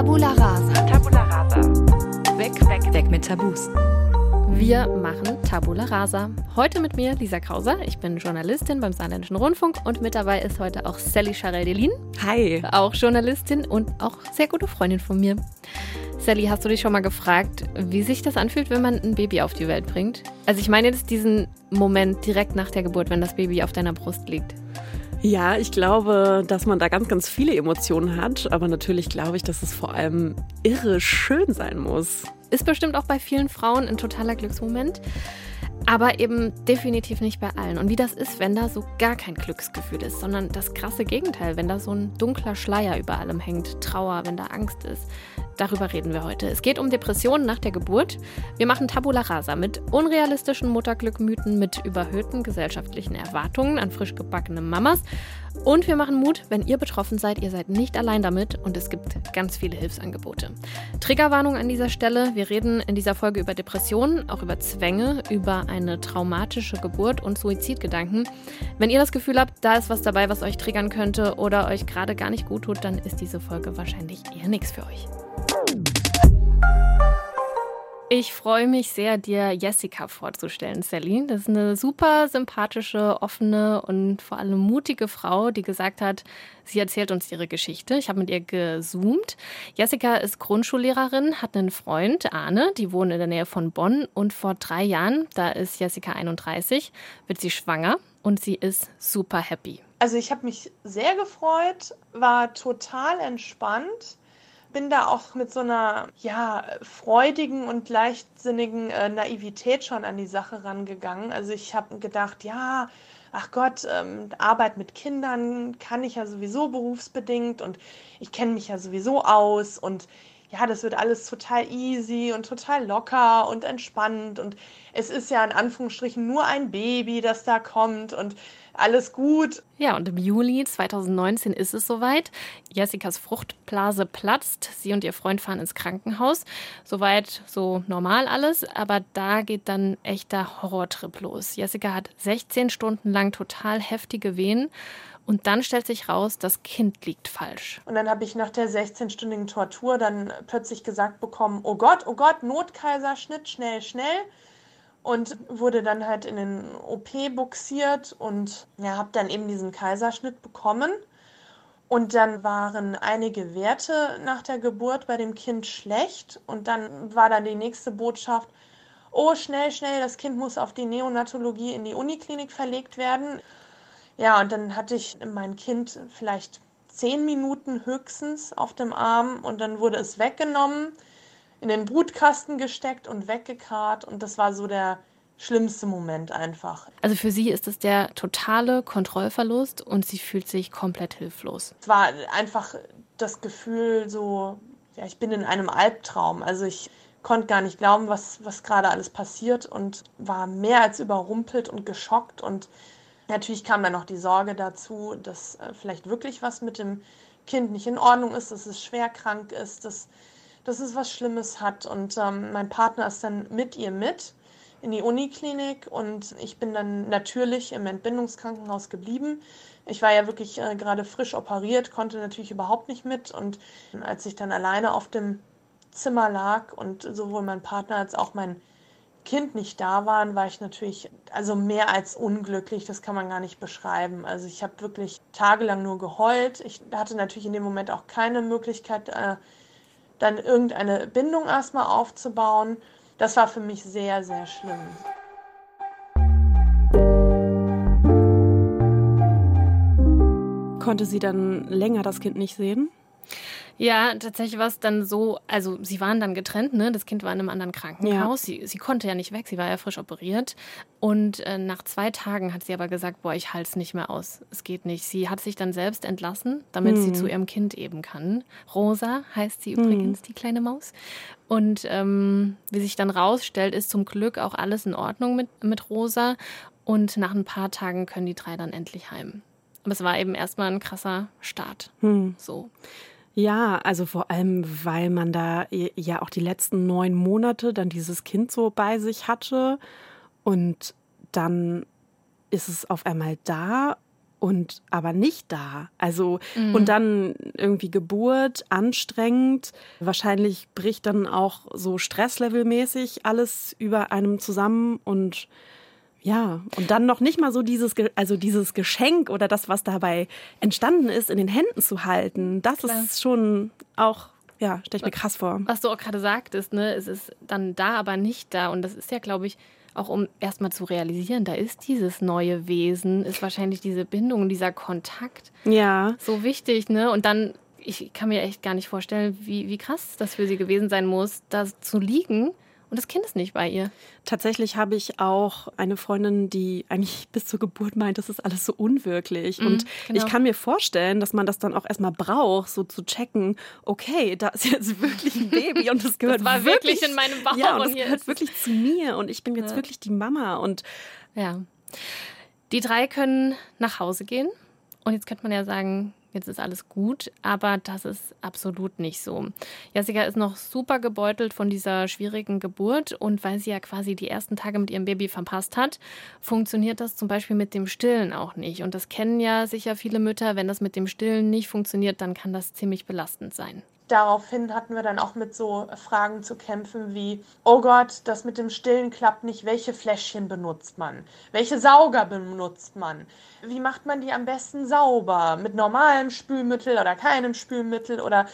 Tabula rasa. Tabula rasa. Weg, weg, weg mit Tabus. Wir machen Tabula Rasa. Heute mit mir Lisa Krauser. Ich bin Journalistin beim Saarländischen Rundfunk und mit dabei ist heute auch Sally Charel-Delin. Hi. Auch Journalistin und auch sehr gute Freundin von mir. Sally, hast du dich schon mal gefragt, wie sich das anfühlt, wenn man ein Baby auf die Welt bringt? Also ich meine jetzt diesen Moment direkt nach der Geburt, wenn das Baby auf deiner Brust liegt. Ja, ich glaube, dass man da ganz, ganz viele Emotionen hat. Aber natürlich glaube ich, dass es vor allem irre schön sein muss. Ist bestimmt auch bei vielen Frauen ein totaler Glücksmoment. Aber eben definitiv nicht bei allen. Und wie das ist, wenn da so gar kein Glücksgefühl ist, sondern das krasse Gegenteil, wenn da so ein dunkler Schleier über allem hängt, Trauer, wenn da Angst ist. Darüber reden wir heute. Es geht um Depressionen nach der Geburt. Wir machen Tabula Rasa mit unrealistischen Mutterglückmythen, mit überhöhten gesellschaftlichen Erwartungen an frisch gebackene Mamas. Und wir machen Mut, wenn ihr betroffen seid, ihr seid nicht allein damit und es gibt ganz viele Hilfsangebote. Triggerwarnung an dieser Stelle. Wir reden in dieser Folge über Depressionen, auch über Zwänge, über eine traumatische Geburt und Suizidgedanken. Wenn ihr das Gefühl habt, da ist was dabei, was euch triggern könnte oder euch gerade gar nicht gut tut, dann ist diese Folge wahrscheinlich eher nichts für euch. Ich freue mich sehr, dir Jessica vorzustellen, Sally. Das ist eine super sympathische, offene und vor allem mutige Frau, die gesagt hat, sie erzählt uns ihre Geschichte. Ich habe mit ihr gezoomt. Jessica ist Grundschullehrerin, hat einen Freund, Arne, die wohnen in der Nähe von Bonn. Und vor drei Jahren, da ist Jessica 31, wird sie schwanger und sie ist super happy. Also ich habe mich sehr gefreut, war total entspannt bin da auch mit so einer ja freudigen und leichtsinnigen äh, Naivität schon an die Sache rangegangen. Also ich habe gedacht, ja, ach Gott, ähm, Arbeit mit Kindern kann ich ja sowieso berufsbedingt und ich kenne mich ja sowieso aus und ja, das wird alles total easy und total locker und entspannt und es ist ja in Anführungsstrichen nur ein Baby, das da kommt und alles gut. Ja, und im Juli 2019 ist es soweit. Jessicas Fruchtblase platzt. Sie und ihr Freund fahren ins Krankenhaus. Soweit so normal alles, aber da geht dann echter Horrortrip los. Jessica hat 16 Stunden lang total heftige Wehen. Und dann stellt sich raus, das Kind liegt falsch. Und dann habe ich nach der 16-stündigen Tortur dann plötzlich gesagt bekommen, oh Gott, oh Gott, Notkaiserschnitt, schnell, schnell und wurde dann halt in den OP buxiert und ja, habe dann eben diesen Kaiserschnitt bekommen. Und dann waren einige Werte nach der Geburt bei dem Kind schlecht. Und dann war dann die nächste Botschaft, oh, schnell, schnell, das Kind muss auf die Neonatologie in die Uniklinik verlegt werden. Ja, und dann hatte ich mein Kind vielleicht zehn Minuten höchstens auf dem Arm und dann wurde es weggenommen in den Brutkasten gesteckt und weggekarrt und das war so der schlimmste Moment einfach. Also für sie ist es der totale Kontrollverlust und sie fühlt sich komplett hilflos. Es war einfach das Gefühl so, ja, ich bin in einem Albtraum. Also ich konnte gar nicht glauben, was, was gerade alles passiert und war mehr als überrumpelt und geschockt. Und natürlich kam dann noch die Sorge dazu, dass äh, vielleicht wirklich was mit dem Kind nicht in Ordnung ist, dass es schwer krank ist, dass dass es was Schlimmes hat. Und ähm, mein Partner ist dann mit ihr mit in die Uniklinik und ich bin dann natürlich im Entbindungskrankenhaus geblieben. Ich war ja wirklich äh, gerade frisch operiert, konnte natürlich überhaupt nicht mit. Und als ich dann alleine auf dem Zimmer lag und sowohl mein Partner als auch mein Kind nicht da waren, war ich natürlich also mehr als unglücklich. Das kann man gar nicht beschreiben. Also ich habe wirklich tagelang nur geheult. Ich hatte natürlich in dem Moment auch keine Möglichkeit, äh, dann irgendeine Bindung erstmal aufzubauen. Das war für mich sehr, sehr schlimm. Konnte sie dann länger das Kind nicht sehen? Ja, tatsächlich war es dann so, also sie waren dann getrennt, ne? Das Kind war in einem anderen Krankenhaus. Ja. Sie, sie konnte ja nicht weg, sie war ja frisch operiert. Und äh, nach zwei Tagen hat sie aber gesagt, boah, ich halte es nicht mehr aus. Es geht nicht. Sie hat sich dann selbst entlassen, damit hm. sie zu ihrem Kind eben kann. Rosa heißt sie übrigens, hm. die kleine Maus. Und ähm, wie sich dann rausstellt, ist zum Glück auch alles in Ordnung mit, mit Rosa. Und nach ein paar Tagen können die drei dann endlich heim. Aber es war eben erstmal ein krasser Start. Hm. So. Ja, also vor allem, weil man da ja auch die letzten neun Monate dann dieses Kind so bei sich hatte und dann ist es auf einmal da und aber nicht da. Also mhm. und dann irgendwie Geburt anstrengend. Wahrscheinlich bricht dann auch so Stresslevelmäßig alles über einem zusammen und ja, und dann noch nicht mal so dieses, also dieses Geschenk oder das, was dabei entstanden ist, in den Händen zu halten. Das Klar. ist schon auch, ja, stelle ich mir krass vor. Was du auch gerade sagtest, ne, es ist dann da, aber nicht da. Und das ist ja, glaube ich, auch um erstmal zu realisieren, da ist dieses neue Wesen, ist wahrscheinlich diese Bindung, dieser Kontakt ja. so wichtig, ne? Und dann, ich kann mir echt gar nicht vorstellen, wie, wie krass das für sie gewesen sein muss, da zu liegen und das Kind ist nicht bei ihr. Tatsächlich habe ich auch eine Freundin, die eigentlich bis zur Geburt meint, das ist alles so unwirklich. Mhm, und genau. ich kann mir vorstellen, dass man das dann auch erstmal braucht, so zu checken, okay, da ist jetzt wirklich ein Baby und das gehört das war wirklich, wirklich in meinem Bauch. Ja, und das gehört wirklich zu mir und ich bin jetzt ja. wirklich die Mama. Und ja. Die drei können nach Hause gehen. Und jetzt könnte man ja sagen, jetzt ist alles gut, aber das ist absolut nicht so. Jessica ist noch super gebeutelt von dieser schwierigen Geburt und weil sie ja quasi die ersten Tage mit ihrem Baby verpasst hat, funktioniert das zum Beispiel mit dem Stillen auch nicht. Und das kennen ja sicher viele Mütter, wenn das mit dem Stillen nicht funktioniert, dann kann das ziemlich belastend sein daraufhin hatten wir dann auch mit so Fragen zu kämpfen wie, oh Gott, das mit dem Stillen klappt nicht, welche Fläschchen benutzt man? Welche Sauger benutzt man? Wie macht man die am besten sauber? Mit normalem Spülmittel oder keinem Spülmittel oder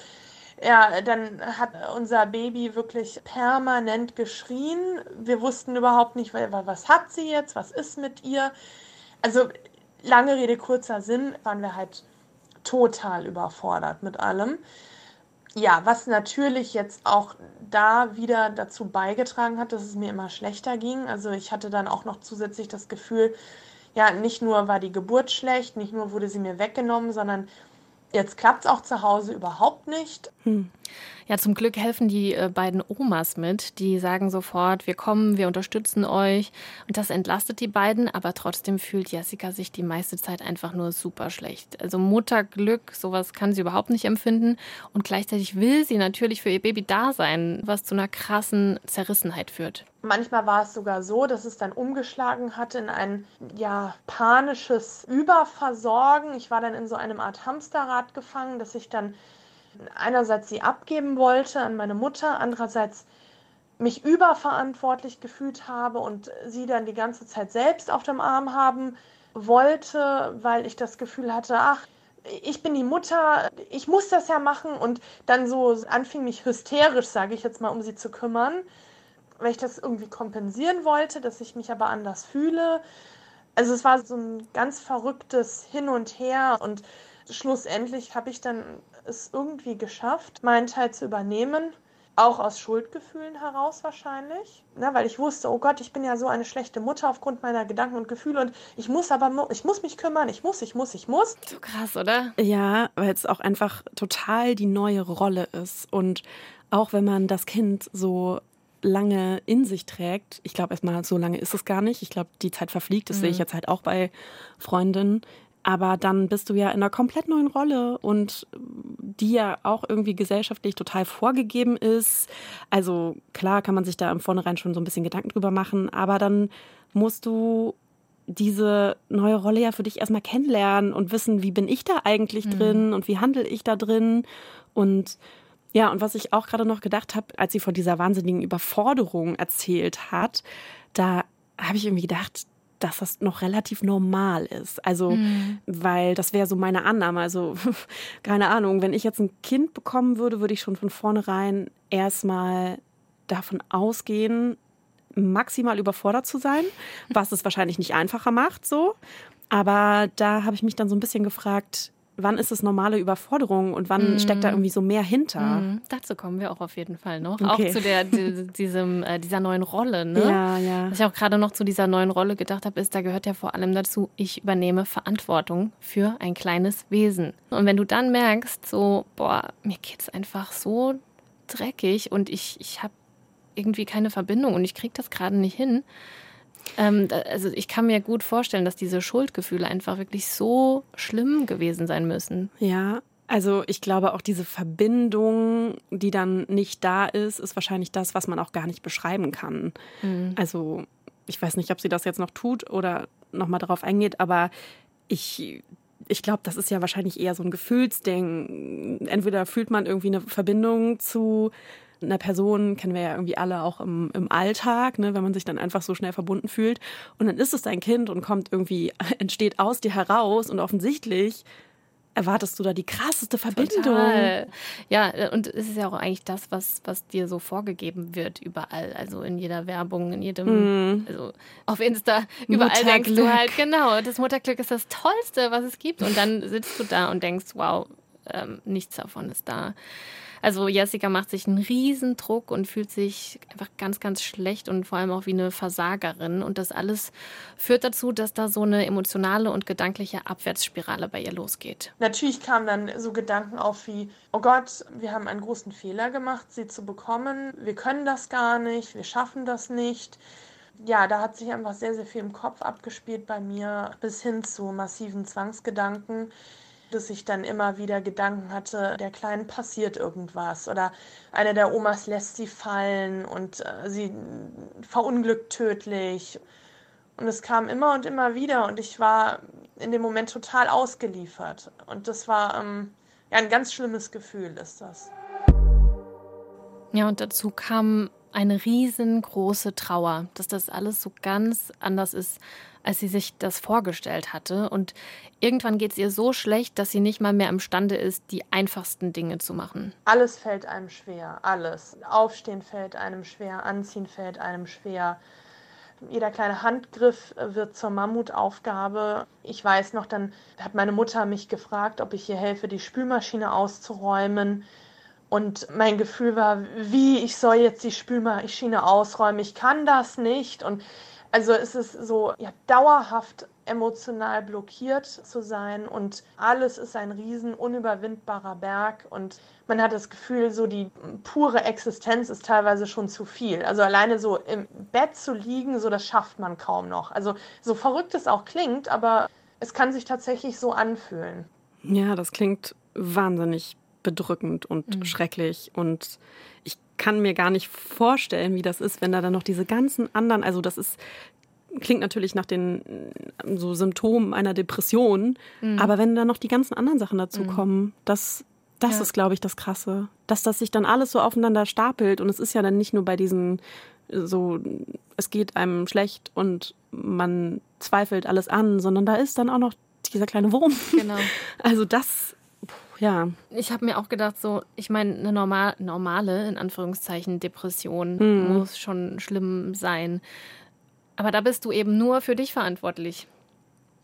ja, dann hat unser Baby wirklich permanent geschrien. Wir wussten überhaupt nicht, was hat sie jetzt, was ist mit ihr. Also lange Rede, kurzer Sinn, waren wir halt total überfordert mit allem. Ja, was natürlich jetzt auch da wieder dazu beigetragen hat, dass es mir immer schlechter ging. Also ich hatte dann auch noch zusätzlich das Gefühl, ja, nicht nur war die Geburt schlecht, nicht nur wurde sie mir weggenommen, sondern Jetzt klappt es auch zu Hause überhaupt nicht. Hm. Ja, zum Glück helfen die äh, beiden Omas mit. Die sagen sofort, wir kommen, wir unterstützen euch. Und das entlastet die beiden, aber trotzdem fühlt Jessica sich die meiste Zeit einfach nur super schlecht. Also Mutterglück, sowas kann sie überhaupt nicht empfinden. Und gleichzeitig will sie natürlich für ihr Baby da sein, was zu einer krassen Zerrissenheit führt. Manchmal war es sogar so, dass es dann umgeschlagen hatte in ein ja, panisches Überversorgen. Ich war dann in so einem Art Hamsterrad gefangen, dass ich dann einerseits sie abgeben wollte an meine Mutter, andererseits mich überverantwortlich gefühlt habe und sie dann die ganze Zeit selbst auf dem Arm haben wollte, weil ich das Gefühl hatte, ach, ich bin die Mutter, ich muss das ja machen und dann so anfing mich hysterisch, sage ich jetzt mal, um sie zu kümmern weil ich das irgendwie kompensieren wollte, dass ich mich aber anders fühle. Also es war so ein ganz verrücktes Hin und Her und schlussendlich habe ich dann es irgendwie geschafft, meinen Teil zu übernehmen. Auch aus Schuldgefühlen heraus wahrscheinlich, ne, weil ich wusste, oh Gott, ich bin ja so eine schlechte Mutter aufgrund meiner Gedanken und Gefühle und ich muss aber, ich muss mich kümmern, ich muss, ich muss, ich muss. So krass, oder? Ja, weil es auch einfach total die neue Rolle ist und auch wenn man das Kind so lange in sich trägt. Ich glaube erstmal, so lange ist es gar nicht. Ich glaube, die Zeit verfliegt. Das mhm. sehe ich mhm. jetzt halt auch bei Freundinnen. Aber dann bist du ja in einer komplett neuen Rolle und die ja auch irgendwie gesellschaftlich total vorgegeben ist. Also klar kann man sich da im Vornherein schon so ein bisschen Gedanken drüber machen, aber dann musst du diese neue Rolle ja für dich erstmal kennenlernen und wissen, wie bin ich da eigentlich mhm. drin und wie handle ich da drin und ja, und was ich auch gerade noch gedacht habe, als sie von dieser wahnsinnigen Überforderung erzählt hat, da habe ich irgendwie gedacht, dass das noch relativ normal ist. Also, mhm. weil das wäre so meine Annahme. Also, keine Ahnung, wenn ich jetzt ein Kind bekommen würde, würde ich schon von vornherein erstmal davon ausgehen, maximal überfordert zu sein, was es wahrscheinlich nicht einfacher macht, so. Aber da habe ich mich dann so ein bisschen gefragt, wann ist es normale Überforderung und wann mm. steckt da irgendwie so mehr hinter? Mm. Dazu kommen wir auch auf jeden Fall noch. Okay. Auch zu der, die, diesem, äh, dieser neuen Rolle. Ne? Ja, ja. Was ich auch gerade noch zu dieser neuen Rolle gedacht habe, ist, da gehört ja vor allem dazu, ich übernehme Verantwortung für ein kleines Wesen. Und wenn du dann merkst, so, boah, mir geht es einfach so dreckig und ich, ich habe irgendwie keine Verbindung und ich kriege das gerade nicht hin, ähm, also ich kann mir gut vorstellen, dass diese Schuldgefühle einfach wirklich so schlimm gewesen sein müssen. Ja, also ich glaube auch diese Verbindung, die dann nicht da ist, ist wahrscheinlich das, was man auch gar nicht beschreiben kann. Mhm. Also ich weiß nicht, ob sie das jetzt noch tut oder nochmal darauf eingeht, aber ich ich glaube, das ist ja wahrscheinlich eher so ein Gefühlsding. Entweder fühlt man irgendwie eine Verbindung zu einer Person, kennen wir ja irgendwie alle auch im, im Alltag, ne, wenn man sich dann einfach so schnell verbunden fühlt. Und dann ist es dein Kind und kommt irgendwie, entsteht aus dir heraus und offensichtlich erwartest du da die krasseste Verbindung. Total. Ja, und es ist ja auch eigentlich das, was, was dir so vorgegeben wird überall. Also in jeder Werbung, in jedem, mm. also auf Insta, überall denkst du halt, genau, das Mutterglück ist das Tollste, was es gibt. Und dann sitzt du da und denkst, wow, ähm, nichts davon ist da. Also Jessica macht sich einen riesen Druck und fühlt sich einfach ganz, ganz schlecht und vor allem auch wie eine Versagerin. Und das alles führt dazu, dass da so eine emotionale und gedankliche Abwärtsspirale bei ihr losgeht. Natürlich kamen dann so Gedanken auf wie, oh Gott, wir haben einen großen Fehler gemacht, sie zu bekommen. Wir können das gar nicht, wir schaffen das nicht ja, da hat sich einfach sehr, sehr viel im Kopf abgespielt bei mir, bis hin zu massiven Zwangsgedanken dass ich dann immer wieder Gedanken hatte, der Kleinen passiert irgendwas oder eine der Omas lässt sie fallen und äh, sie verunglückt tödlich. Und es kam immer und immer wieder und ich war in dem Moment total ausgeliefert. Und das war ähm, ja ein ganz schlimmes Gefühl, ist das. Ja, und dazu kam eine riesengroße Trauer, dass das alles so ganz anders ist, als sie sich das vorgestellt hatte. Und irgendwann geht es ihr so schlecht, dass sie nicht mal mehr imstande ist, die einfachsten Dinge zu machen. Alles fällt einem schwer, alles. Aufstehen fällt einem schwer, anziehen fällt einem schwer. Jeder kleine Handgriff wird zur Mammutaufgabe. Ich weiß noch, dann hat meine Mutter mich gefragt, ob ich ihr helfe, die Spülmaschine auszuräumen. Und mein Gefühl war, wie, ich soll jetzt die Spülmaschine ausräumen, ich kann das nicht. Und also es ist so ja, dauerhaft emotional blockiert zu sein und alles ist ein riesen unüberwindbarer Berg und man hat das Gefühl, so die pure Existenz ist teilweise schon zu viel. Also alleine so im Bett zu liegen, so das schafft man kaum noch. Also so verrückt es auch klingt, aber es kann sich tatsächlich so anfühlen. Ja, das klingt wahnsinnig bedrückend und mhm. schrecklich. Und ich kann mir gar nicht vorstellen, wie das ist, wenn da dann noch diese ganzen anderen, also das ist klingt natürlich nach den so Symptomen einer Depression, mhm. aber wenn da noch die ganzen anderen Sachen dazu mhm. kommen, das das ja. ist, glaube ich, das Krasse, dass das sich dann alles so aufeinander stapelt und es ist ja dann nicht nur bei diesen so, es geht einem schlecht und man zweifelt alles an, sondern da ist dann auch noch dieser kleine Wurm. Genau. Also das ja. Ich habe mir auch gedacht, so, ich meine, eine normal, normale, in Anführungszeichen, Depression mhm. muss schon schlimm sein. Aber da bist du eben nur für dich verantwortlich.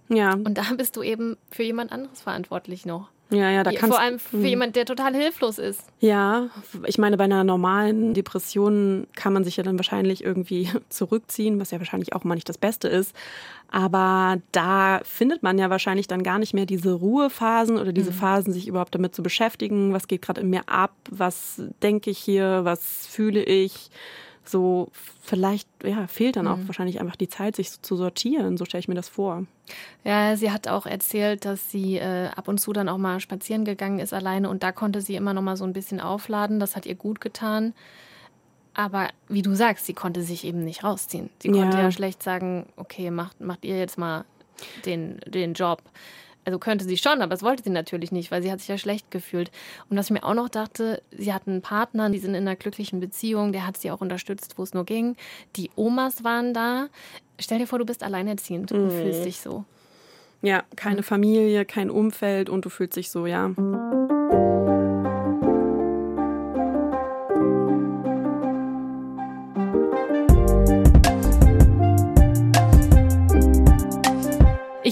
Ja. Und da bist du eben für jemand anderes verantwortlich noch. Ja, ja, da kannst Vor allem für hm. jemand, der total hilflos ist. Ja, ich meine, bei einer normalen Depression kann man sich ja dann wahrscheinlich irgendwie zurückziehen, was ja wahrscheinlich auch mal nicht das Beste ist. Aber da findet man ja wahrscheinlich dann gar nicht mehr diese Ruhephasen oder diese mhm. Phasen, sich überhaupt damit zu beschäftigen. Was geht gerade in mir ab? Was denke ich hier? Was fühle ich? So vielleicht ja, fehlt dann auch mhm. wahrscheinlich einfach die Zeit, sich so zu sortieren. So stelle ich mir das vor. Ja, sie hat auch erzählt, dass sie äh, ab und zu dann auch mal spazieren gegangen ist alleine und da konnte sie immer noch mal so ein bisschen aufladen. Das hat ihr gut getan. Aber wie du sagst, sie konnte sich eben nicht rausziehen. Sie konnte ja, ja schlecht sagen, okay, macht, macht ihr jetzt mal den, den Job also könnte sie schon, aber das wollte sie natürlich nicht, weil sie hat sich ja schlecht gefühlt. Und was ich mir auch noch dachte, sie hat einen Partner, die sind in einer glücklichen Beziehung, der hat sie auch unterstützt, wo es nur ging. Die Omas waren da. Stell dir vor, du bist alleinerziehend und mhm. fühlst dich so. Ja, keine Familie, kein Umfeld und du fühlst dich so, ja.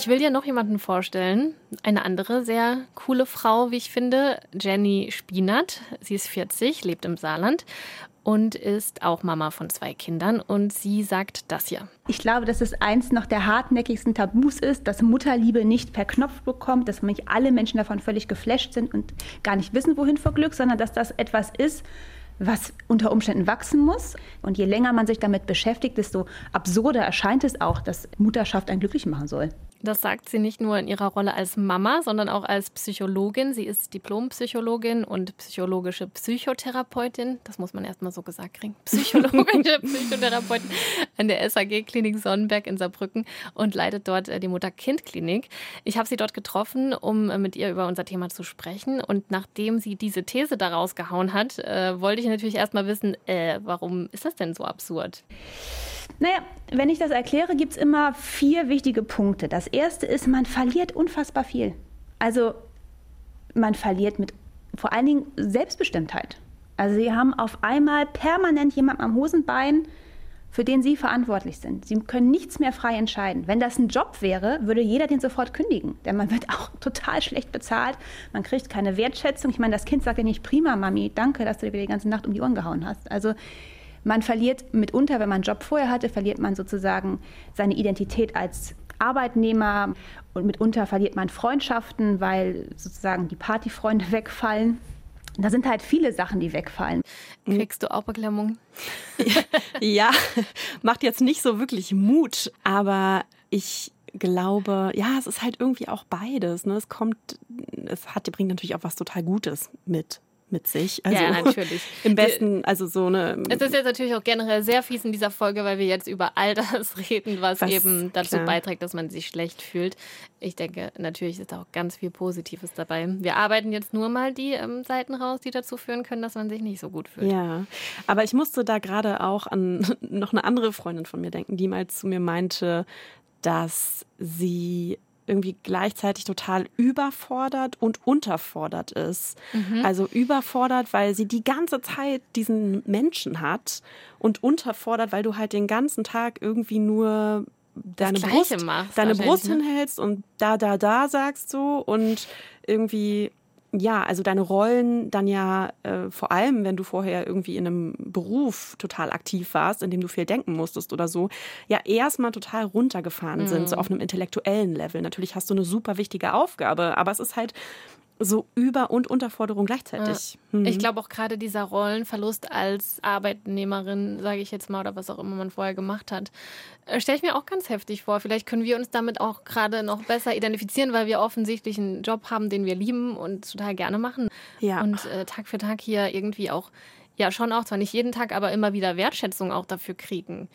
Ich will dir noch jemanden vorstellen. Eine andere sehr coole Frau, wie ich finde, Jenny Spinat. Sie ist 40, lebt im Saarland und ist auch Mama von zwei Kindern. Und sie sagt das hier. Ich glaube, dass es eins noch der hartnäckigsten Tabus ist, dass Mutterliebe nicht per Knopf bekommt, dass nicht alle Menschen davon völlig geflasht sind und gar nicht wissen, wohin vor Glück, sondern dass das etwas ist, was unter Umständen wachsen muss. Und je länger man sich damit beschäftigt, desto absurder erscheint es auch, dass Mutterschaft einen glücklich machen soll. Das sagt sie nicht nur in ihrer Rolle als Mama, sondern auch als Psychologin. Sie ist Diplompsychologin und psychologische Psychotherapeutin. Das muss man erstmal so gesagt kriegen. Psychologische Psychotherapeutin an der SAG Klinik Sonnenberg in Saarbrücken und leitet dort äh, die Mutter-Kind-Klinik. Ich habe sie dort getroffen, um äh, mit ihr über unser Thema zu sprechen. Und nachdem sie diese These daraus gehauen hat, äh, wollte ich natürlich erstmal wissen, äh, warum ist das denn so absurd? Naja, wenn ich das erkläre, gibt es immer vier wichtige Punkte. Das erste ist, man verliert unfassbar viel. Also man verliert mit vor allen Dingen Selbstbestimmtheit. Also sie haben auf einmal permanent jemanden am Hosenbein, für den sie verantwortlich sind. Sie können nichts mehr frei entscheiden. Wenn das ein Job wäre, würde jeder den sofort kündigen, denn man wird auch total schlecht bezahlt. Man kriegt keine Wertschätzung. Ich meine, das Kind sagt ja nicht prima, Mami, danke, dass du dir die ganze Nacht um die Ohren gehauen hast. Also man verliert mitunter, wenn man einen Job vorher hatte, verliert man sozusagen seine Identität als Arbeitnehmer und mitunter verliert man Freundschaften, weil sozusagen die Partyfreunde wegfallen. Da sind halt viele Sachen, die wegfallen. Kriegst du auch Beklemmung? ja, macht jetzt nicht so wirklich Mut, aber ich glaube, ja, es ist halt irgendwie auch beides. Ne? Es kommt, es hat, bringt natürlich auch was total Gutes mit mit sich. Also ja, natürlich. Im besten, also so eine. Es ist jetzt natürlich auch generell sehr fies in dieser Folge, weil wir jetzt über all das reden, was, was eben dazu klar. beiträgt, dass man sich schlecht fühlt. Ich denke, natürlich ist auch ganz viel Positives dabei. Wir arbeiten jetzt nur mal die ähm, Seiten raus, die dazu führen können, dass man sich nicht so gut fühlt. Ja, aber ich musste da gerade auch an noch eine andere Freundin von mir denken, die mal zu mir meinte, dass sie irgendwie gleichzeitig total überfordert und unterfordert ist. Mhm. Also überfordert, weil sie die ganze Zeit diesen Menschen hat und unterfordert, weil du halt den ganzen Tag irgendwie nur deine Brust, machst, deine Brust ne? hinhältst und da, da, da sagst du und irgendwie ja, also deine Rollen dann ja äh, vor allem, wenn du vorher irgendwie in einem Beruf total aktiv warst, in dem du viel denken musstest oder so, ja erstmal total runtergefahren mhm. sind, so mhm. auf einem intellektuellen Level. Natürlich hast du eine super wichtige Aufgabe, aber es ist halt so Über- und Unterforderung gleichzeitig. Ja. Mhm. Ich glaube auch gerade dieser Rollenverlust als Arbeitnehmerin, sage ich jetzt mal, oder was auch immer man vorher gemacht hat, äh, stelle ich mir auch ganz heftig vor. Vielleicht können wir uns damit auch gerade noch besser identifizieren, weil wir offensichtlich einen Job haben, den wir lieben und total gerne machen. Ja. Und äh, Tag für Tag hier irgendwie auch, ja schon auch, zwar nicht jeden Tag, aber immer wieder Wertschätzung auch dafür kriegen.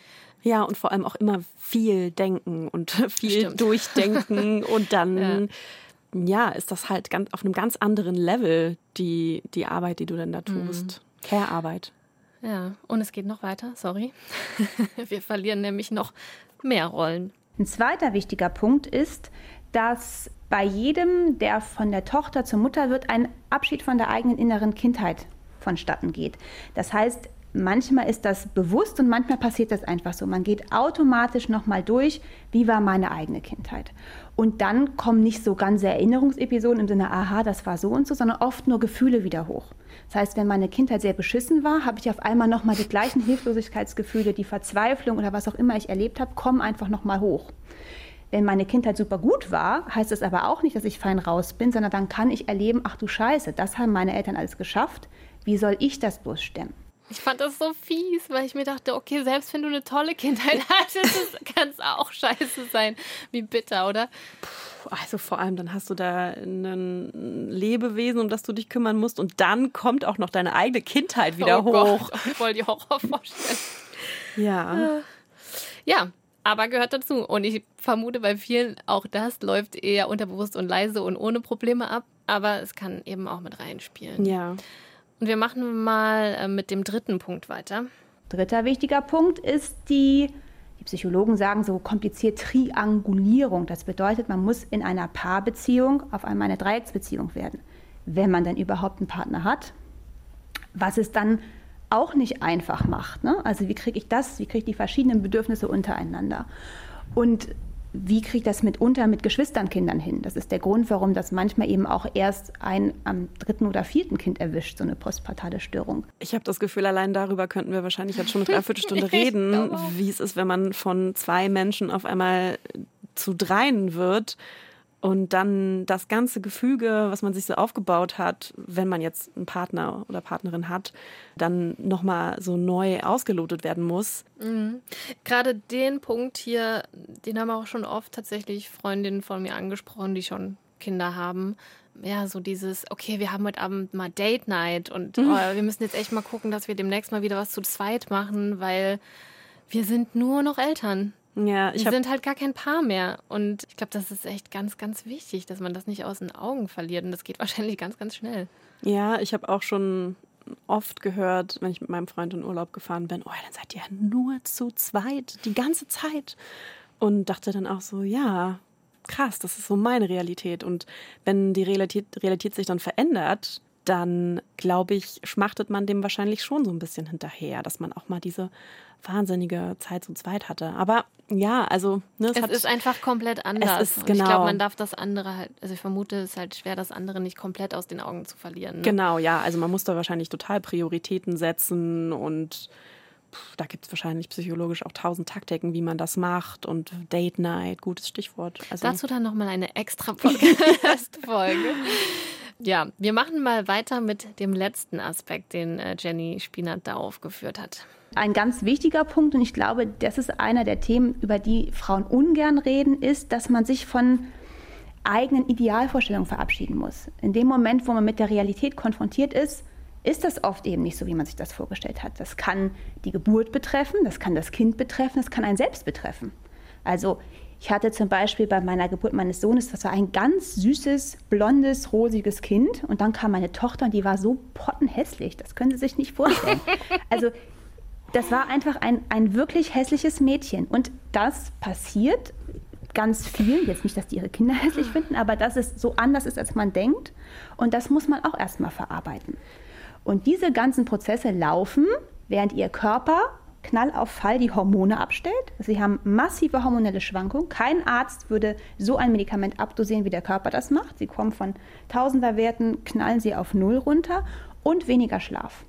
Ja, und vor allem auch immer viel denken und viel Stimmt. durchdenken und dann. Ja ja, ist das halt ganz, auf einem ganz anderen Level, die, die Arbeit, die du denn da mhm. tust. Mhm. Care-Arbeit. Ja, und es geht noch weiter, sorry. Wir verlieren nämlich noch mehr Rollen. Ein zweiter wichtiger Punkt ist, dass bei jedem, der von der Tochter zur Mutter wird, ein Abschied von der eigenen inneren Kindheit vonstatten geht. Das heißt, manchmal ist das bewusst und manchmal passiert das einfach so. Man geht automatisch nochmal durch, wie war meine eigene Kindheit. Und dann kommen nicht so ganze Erinnerungsepisoden im Sinne, aha, das war so und so, sondern oft nur Gefühle wieder hoch. Das heißt, wenn meine Kindheit sehr beschissen war, habe ich auf einmal nochmal die gleichen Hilflosigkeitsgefühle, die Verzweiflung oder was auch immer ich erlebt habe, kommen einfach nochmal hoch. Wenn meine Kindheit super gut war, heißt es aber auch nicht, dass ich fein raus bin, sondern dann kann ich erleben, ach du Scheiße, das haben meine Eltern alles geschafft. Wie soll ich das bloß stemmen? Ich fand das so fies, weil ich mir dachte, okay, selbst wenn du eine tolle Kindheit hattest, kann es auch scheiße sein. Wie bitter, oder? Also vor allem, dann hast du da ein Lebewesen, um das du dich kümmern musst und dann kommt auch noch deine eigene Kindheit wieder oh hoch. Gott, voll die Horrorvorstellung. Ja. Ja, aber gehört dazu. Und ich vermute, bei vielen auch das läuft eher unterbewusst und leise und ohne Probleme ab. Aber es kann eben auch mit reinspielen. Ja. Und wir machen mal äh, mit dem dritten Punkt weiter. Dritter wichtiger Punkt ist die, die Psychologen sagen so kompliziert Triangulierung. Das bedeutet, man muss in einer Paarbeziehung auf einmal eine Dreiecksbeziehung werden, wenn man denn überhaupt einen Partner hat. Was es dann auch nicht einfach macht. Ne? Also wie kriege ich das, wie kriege ich die verschiedenen Bedürfnisse untereinander? Und wie kriege ich das mitunter mit Geschwisternkindern hin? Das ist der Grund, warum das manchmal eben auch erst ein am dritten oder vierten Kind erwischt, so eine postpartale Störung. Ich habe das Gefühl, allein darüber könnten wir wahrscheinlich jetzt schon eine Dreiviertelstunde reden, wie es ist, wenn man von zwei Menschen auf einmal zu dreien wird. Und dann das ganze Gefüge, was man sich so aufgebaut hat, wenn man jetzt einen Partner oder Partnerin hat, dann nochmal so neu ausgelotet werden muss. Mhm. Gerade den Punkt hier, den haben auch schon oft tatsächlich Freundinnen von mir angesprochen, die schon Kinder haben. Ja, so dieses, okay, wir haben heute Abend mal Date Night und Mhm. oh, wir müssen jetzt echt mal gucken, dass wir demnächst mal wieder was zu zweit machen, weil wir sind nur noch Eltern. Ja, ich habe sind halt gar kein Paar mehr. Und ich glaube, das ist echt ganz, ganz wichtig, dass man das nicht aus den Augen verliert. Und das geht wahrscheinlich ganz, ganz schnell. ja, ich habe auch schon oft gehört, wenn ich mit meinem Freund in Urlaub gefahren bin, oh, dann seid ihr ja nur zu zweit die ganze Zeit. Und dachte dann auch so, ja, krass, das ist so meine Realität. Und wenn die Realität, Realität sich dann verändert, dann glaube ich, schmachtet man dem wahrscheinlich schon so ein bisschen hinterher, dass man auch mal diese wahnsinnige Zeit zu zweit hatte. Aber ja, also ne, es, Es hat, ist einfach komplett anders. ist Und genau- Ich glaube, man darf das andere halt, also ich vermute, es ist halt schwer, das andere nicht komplett aus den Augen zu verlieren. Ne? Genau, ja. Also man muss da wahrscheinlich total Prioritäten setzen und da gibt es wahrscheinlich psychologisch auch tausend Taktiken, wie man das macht und Date Night, gutes Stichwort. Also, Dazu dann nochmal eine extra Podcast-Folge. Ja, wir machen mal weiter mit dem letzten Aspekt, den äh, Jenny Spinat da aufgeführt hat. Ein ganz wichtiger Punkt, und ich glaube, das ist einer der Themen, über die Frauen ungern reden, ist, dass man sich von eigenen Idealvorstellungen verabschieden muss. In dem Moment, wo man mit der Realität konfrontiert ist, ist das oft eben nicht so, wie man sich das vorgestellt hat. Das kann die Geburt betreffen, das kann das Kind betreffen, das kann einen selbst betreffen. Also ich hatte zum Beispiel bei meiner Geburt meines Sohnes, das war ein ganz süßes, blondes, rosiges Kind. Und dann kam meine Tochter und die war so pottenhässlich. Das können Sie sich nicht vorstellen. Also das war einfach ein, ein wirklich hässliches Mädchen. Und das passiert ganz vielen. Jetzt nicht, dass die ihre Kinder hässlich finden, aber dass es so anders ist, als man denkt. Und das muss man auch erstmal verarbeiten. Und diese ganzen Prozesse laufen, während ihr Körper Knall auf Fall die Hormone abstellt. Sie haben massive hormonelle Schwankungen. Kein Arzt würde so ein Medikament abdosieren, wie der Körper das macht. Sie kommen von Tausenderwerten, knallen sie auf Null runter und weniger Schlaf.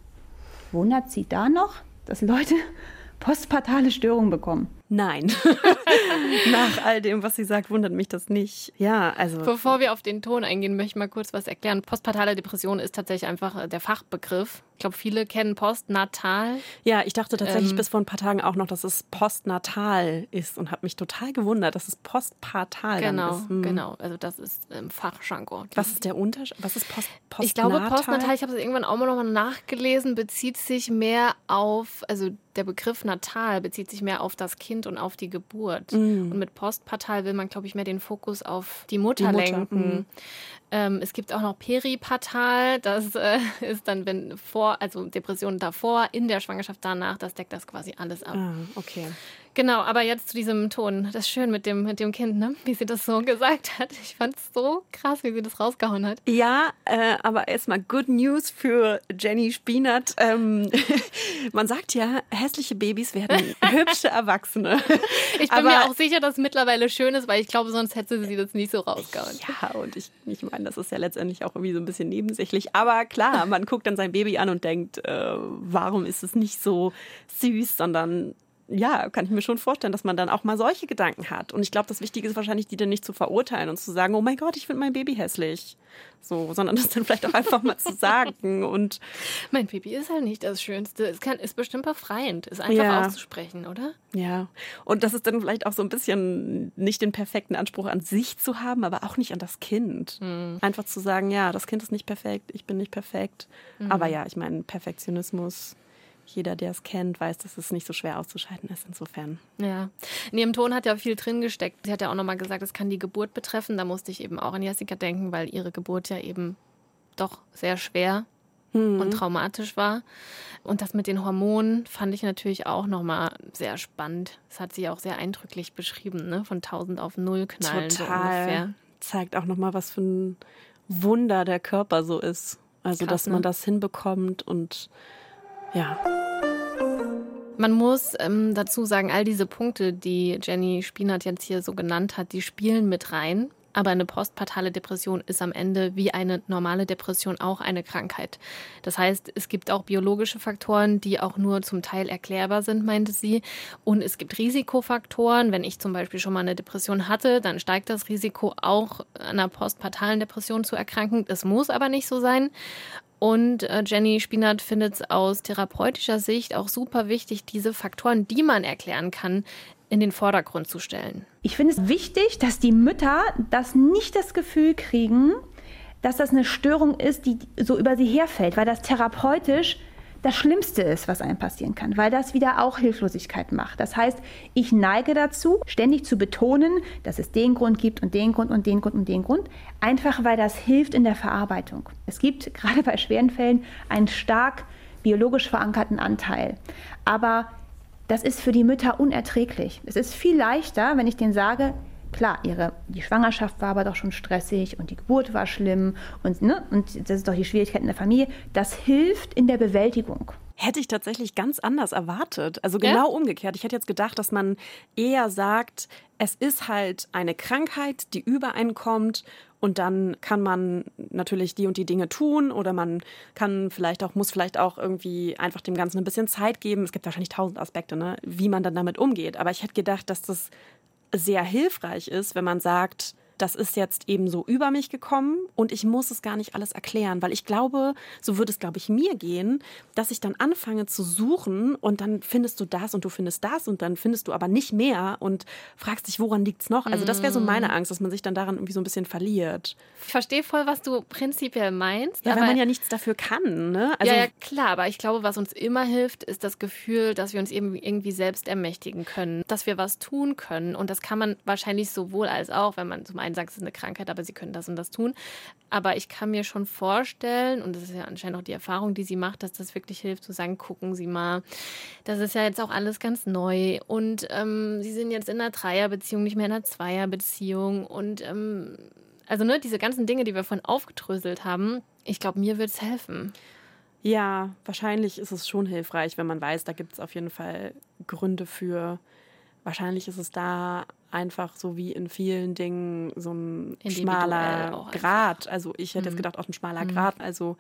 Wundert Sie da noch, dass Leute postpartale Störungen bekommen? Nein. Nach all dem, was sie sagt, wundert mich das nicht. Ja, also. Bevor wir auf den Ton eingehen, möchte ich mal kurz was erklären. Postpartale Depression ist tatsächlich einfach äh, der Fachbegriff. Ich glaube, viele kennen postnatal. Ja, ich dachte tatsächlich Ähm, bis vor ein paar Tagen auch noch, dass es postnatal ist und habe mich total gewundert, dass es postpartal Genau, ist. Hm. genau. Also das ist ähm, Fachjargon. Was ist der Unterschied? Was ist post, postnatal? Ich glaube, postnatal, ich habe es irgendwann auch mal nochmal nachgelesen, bezieht sich mehr auf, also der Begriff natal bezieht sich mehr auf das Kind und auf die Geburt. Mm. Und mit postpartal will man, glaube ich, mehr den Fokus auf die Mutter, Mutter, lenken. mm. Ähm, es gibt auch noch peripartal, das äh, ist dann, wenn vor, also Depressionen davor, in der Schwangerschaft danach, das deckt das quasi alles ab. Ah, okay. Genau, aber jetzt zu diesem Ton. Das ist schön mit dem, mit dem Kind, ne? Wie sie das so gesagt hat. Ich fand es so krass, wie sie das rausgehauen hat. Ja, äh, aber erstmal Good News für Jenny Spinat. Ähm, man sagt ja, hässliche Babys werden hübsche Erwachsene. Ich bin aber, mir auch sicher, dass es mittlerweile schön ist, weil ich glaube, sonst hätte sie das nicht so rausgehauen. Ja, und ich, ich meine, das ist ja letztendlich auch irgendwie so ein bisschen nebensächlich. Aber klar, man guckt dann sein Baby an und denkt, äh, warum ist es nicht so süß, sondern ja, kann ich mir schon vorstellen, dass man dann auch mal solche Gedanken hat. Und ich glaube, das Wichtige ist wahrscheinlich, die dann nicht zu verurteilen und zu sagen, oh mein Gott, ich finde mein Baby hässlich. So, sondern das dann vielleicht auch einfach mal zu sagen. Und Mein Baby ist halt nicht das Schönste. Es kann, ist bestimmt befreiend, es einfach Ja. auszusprechen, oder? ja, und das ist dann vielleicht auch so ein bisschen nicht den perfekten Anspruch an sich zu haben, aber auch nicht an das Kind. Einfach zu sagen, ja, das Kind ist nicht perfekt, ich bin nicht perfekt. Aber ja, ich meine, Perfektionismus, jeder, der es kennt, weiß, dass es nicht so schwer auszuschalten ist. Insofern. Ja. In ihrem Ton hat ja viel drin gesteckt. Sie hat ja auch nochmal gesagt, es kann die Geburt betreffen. Da musste ich eben auch an Jessica denken, weil ihre Geburt ja eben doch sehr schwer und traumatisch war. Und das mit den Hormonen fand ich natürlich auch nochmal sehr spannend. Das hat sie auch sehr eindrücklich beschrieben, ne? Von 1000 auf 0 knallen so. Total. Zeigt auch nochmal, was für ein Wunder der Körper so ist. Also, Krass, dass man ne? das hinbekommt und ja. Man muss ähm, dazu sagen, all diese Punkte, die Jenny Spinat jetzt hier so genannt hat, die spielen mit rein. Aber eine postpartale Depression ist am Ende wie eine normale Depression auch eine Krankheit. Das heißt, es gibt auch biologische Faktoren, die auch nur zum Teil erklärbar sind, meinte sie. Und es gibt Risikofaktoren. Wenn ich zum Beispiel schon mal eine Depression hatte, dann steigt das Risiko auch einer postpartalen Depression zu erkranken. Das muss aber nicht so sein. Und äh, Jenny Spinat findet es aus therapeutischer Sicht auch super wichtig, diese Faktoren, die man erklären kann, in den Vordergrund zu stellen. Ich finde es wichtig, dass die Mütter das nicht das Gefühl kriegen, dass das eine Störung ist, die so über sie herfällt, weil das therapeutisch das Schlimmste ist, was einem passieren kann, weil das wieder auch Hilflosigkeit macht. Das heißt, ich neige dazu, ständig zu betonen, dass es den Grund gibt und den Grund und den Grund und den Grund, einfach weil das hilft in der Verarbeitung. Es gibt gerade bei schweren Fällen einen stark biologisch verankerten Anteil. Aber das ist für die Mütter unerträglich. Es ist viel leichter, wenn ich denen sage, klar, ihre, die Schwangerschaft war aber doch schon stressig und die Geburt war schlimm und, ne, und das ist doch die Schwierigkeit in der Familie. Das hilft in der Bewältigung. Hätte ich tatsächlich ganz anders erwartet. Also genau ja? umgekehrt. Ich hätte jetzt gedacht, dass man eher sagt, es ist halt eine Krankheit, die übereinkommt und dann kann man natürlich die und die Dinge tun oder man kann vielleicht auch, muss vielleicht auch irgendwie einfach dem Ganzen ein bisschen Zeit geben. Es gibt wahrscheinlich tausend Aspekte, ne, wie man dann damit umgeht. Aber ich hätte gedacht, dass das sehr hilfreich ist, wenn man sagt, das ist jetzt eben so über mich gekommen und ich muss es gar nicht alles erklären, weil ich glaube, so würde es, glaube ich, mir gehen, dass ich dann anfange zu suchen und dann findest du das und du findest das und dann findest du aber nicht mehr und fragst dich, woran liegt es noch? Also das wäre so meine Angst, dass man sich dann daran irgendwie so ein bisschen verliert. Ich verstehe voll, was du prinzipiell meinst. Ja, weil man ja nichts dafür kann. Ne? Also ja, ja, klar, aber ich glaube, was uns immer hilft, ist das Gefühl, dass wir uns eben irgendwie selbst ermächtigen können, dass wir was tun können und das kann man wahrscheinlich sowohl als auch, wenn man zum einen sagt, es ist eine Krankheit, aber sie können das und das tun. Aber ich kann mir schon vorstellen, und das ist ja anscheinend auch die Erfahrung, die sie macht, dass das wirklich hilft, zu sagen, gucken Sie mal, das ist ja jetzt auch alles ganz neu. Und ähm, Sie sind jetzt in einer Dreierbeziehung, nicht mehr in einer Zweierbeziehung. Und ähm, also ne, diese ganzen Dinge, die wir vorhin aufgedröselt haben, ich glaube, mir wird es helfen. Ja, wahrscheinlich ist es schon hilfreich, wenn man weiß, da gibt es auf jeden Fall Gründe für. Wahrscheinlich ist es da einfach so wie in vielen Dingen so ein schmaler Grad. Also ich hätte mhm. jetzt gedacht, auch ein schmaler mhm. Grad. Also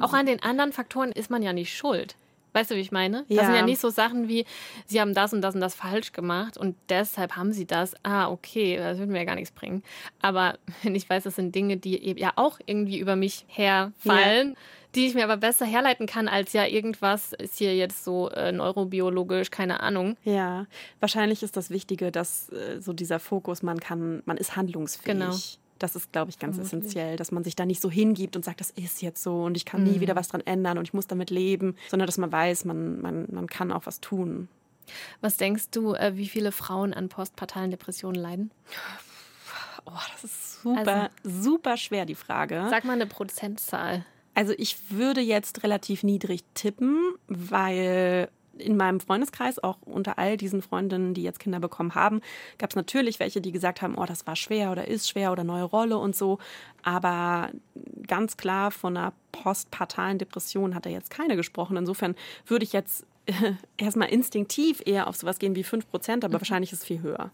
auch an den anderen Faktoren ist man ja nicht schuld. Weißt du, wie ich meine? Ja. Das sind ja nicht so Sachen wie, sie haben das und das und das falsch gemacht und deshalb haben sie das. Ah, okay, das würde mir ja gar nichts bringen. Aber wenn ich weiß, das sind Dinge, die eben ja auch irgendwie über mich herfallen, ja die ich mir aber besser herleiten kann, als ja irgendwas ist hier jetzt so äh, neurobiologisch, keine Ahnung. Ja, wahrscheinlich ist das Wichtige, dass äh, so dieser Fokus, man kann, man ist handlungsfähig. Genau. Das ist, glaube ich, ganz Vermutlich. essentiell, dass man sich da nicht so hingibt und sagt, das ist jetzt so und ich kann mhm. nie wieder was dran ändern und ich muss damit leben, sondern dass man weiß, man, man, man kann auch was tun. Was denkst du, äh, wie viele Frauen an postpartalen Depressionen leiden? Oh, das ist super, also, super schwer, die Frage. Sag mal eine Prozentzahl. Also ich würde jetzt relativ niedrig tippen, weil in meinem Freundeskreis, auch unter all diesen Freundinnen, die jetzt Kinder bekommen haben, gab es natürlich welche, die gesagt haben, oh, das war schwer oder ist schwer oder neue Rolle und so. Aber ganz klar von einer postpartalen Depression hat er jetzt keine gesprochen. Insofern würde ich jetzt erstmal instinktiv eher auf sowas gehen wie 5 Prozent, aber mhm. wahrscheinlich ist es viel höher.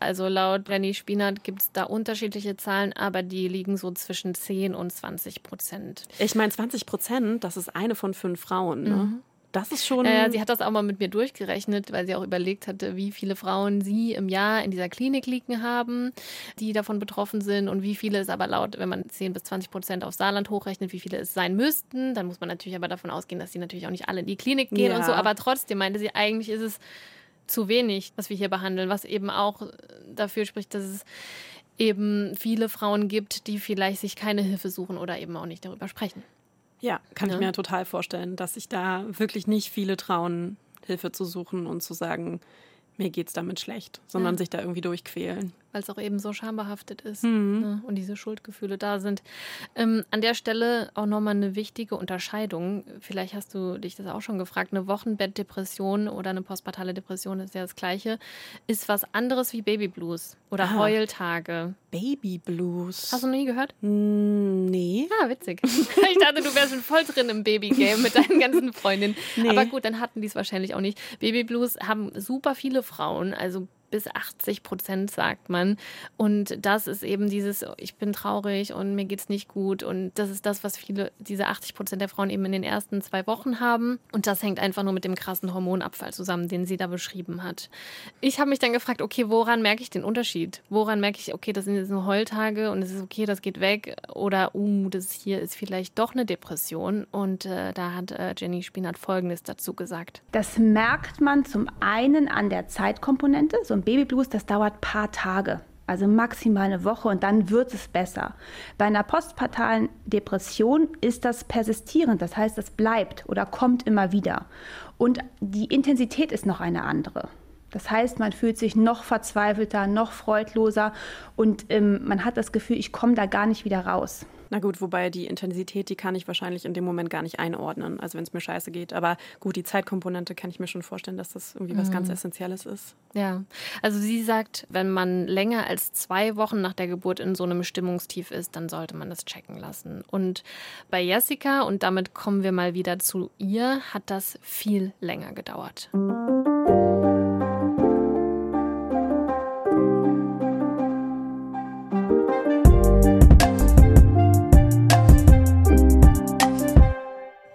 Also laut Renny Spinat gibt es da unterschiedliche Zahlen, aber die liegen so zwischen 10 und 20 Prozent. Ich meine, 20 Prozent, das ist eine von fünf Frauen. Ne? Mhm. Das ist schon. Äh, sie hat das auch mal mit mir durchgerechnet, weil sie auch überlegt hatte, wie viele Frauen sie im Jahr in dieser Klinik liegen haben, die davon betroffen sind und wie viele es aber laut, wenn man 10 bis 20 Prozent auf Saarland hochrechnet, wie viele es sein müssten. Dann muss man natürlich aber davon ausgehen, dass sie natürlich auch nicht alle in die Klinik gehen ja. und so. Aber trotzdem meinte sie, eigentlich ist es zu wenig, was wir hier behandeln, was eben auch dafür spricht, dass es eben viele Frauen gibt, die vielleicht sich keine Hilfe suchen oder eben auch nicht darüber sprechen. Ja, kann ja. ich mir total vorstellen, dass sich da wirklich nicht viele trauen, Hilfe zu suchen und zu sagen, mir geht's damit schlecht, sondern ja. sich da irgendwie durchquälen weil es auch eben so schambehaftet ist mhm. ne? und diese Schuldgefühle da sind. Ähm, an der Stelle auch nochmal eine wichtige Unterscheidung. Vielleicht hast du dich das auch schon gefragt. Eine Wochenbettdepression oder eine postpartale Depression ist ja das Gleiche. Ist was anderes wie Babyblues oder ah. Heultage. Babyblues. Hast du noch nie gehört? Nee. Ah, witzig. ich dachte, du wärst schon voll drin im Babygame mit deinen ganzen Freundinnen. Nee. Aber gut, dann hatten die es wahrscheinlich auch nicht. Babyblues haben super viele Frauen, also bis 80 Prozent, sagt man. Und das ist eben dieses, ich bin traurig und mir geht es nicht gut. Und das ist das, was viele, diese 80 Prozent der Frauen eben in den ersten zwei Wochen haben. Und das hängt einfach nur mit dem krassen Hormonabfall zusammen, den sie da beschrieben hat. Ich habe mich dann gefragt, okay, woran merke ich den Unterschied? Woran merke ich, okay, das sind jetzt nur Heultage und es ist okay, das geht weg. Oder, uh, das hier ist vielleicht doch eine Depression. Und äh, da hat äh, Jenny Spinat Folgendes dazu gesagt. Das merkt man zum einen an der Zeitkomponente. So ein Babyblues, das dauert ein paar Tage. Also maximal eine Woche und dann wird es besser. Bei einer postpartalen Depression ist das persistierend, das heißt, es bleibt oder kommt immer wieder. Und die Intensität ist noch eine andere. Das heißt, man fühlt sich noch verzweifelter, noch freudloser und ähm, man hat das Gefühl, ich komme da gar nicht wieder raus. Na gut, wobei die Intensität, die kann ich wahrscheinlich in dem Moment gar nicht einordnen, also wenn es mir scheiße geht. Aber gut, die Zeitkomponente kann ich mir schon vorstellen, dass das irgendwie was ganz mhm. Essentielles ist. Ja, also sie sagt, wenn man länger als zwei Wochen nach der Geburt in so einem Stimmungstief ist, dann sollte man das checken lassen. Und bei Jessica, und damit kommen wir mal wieder zu ihr, hat das viel länger gedauert.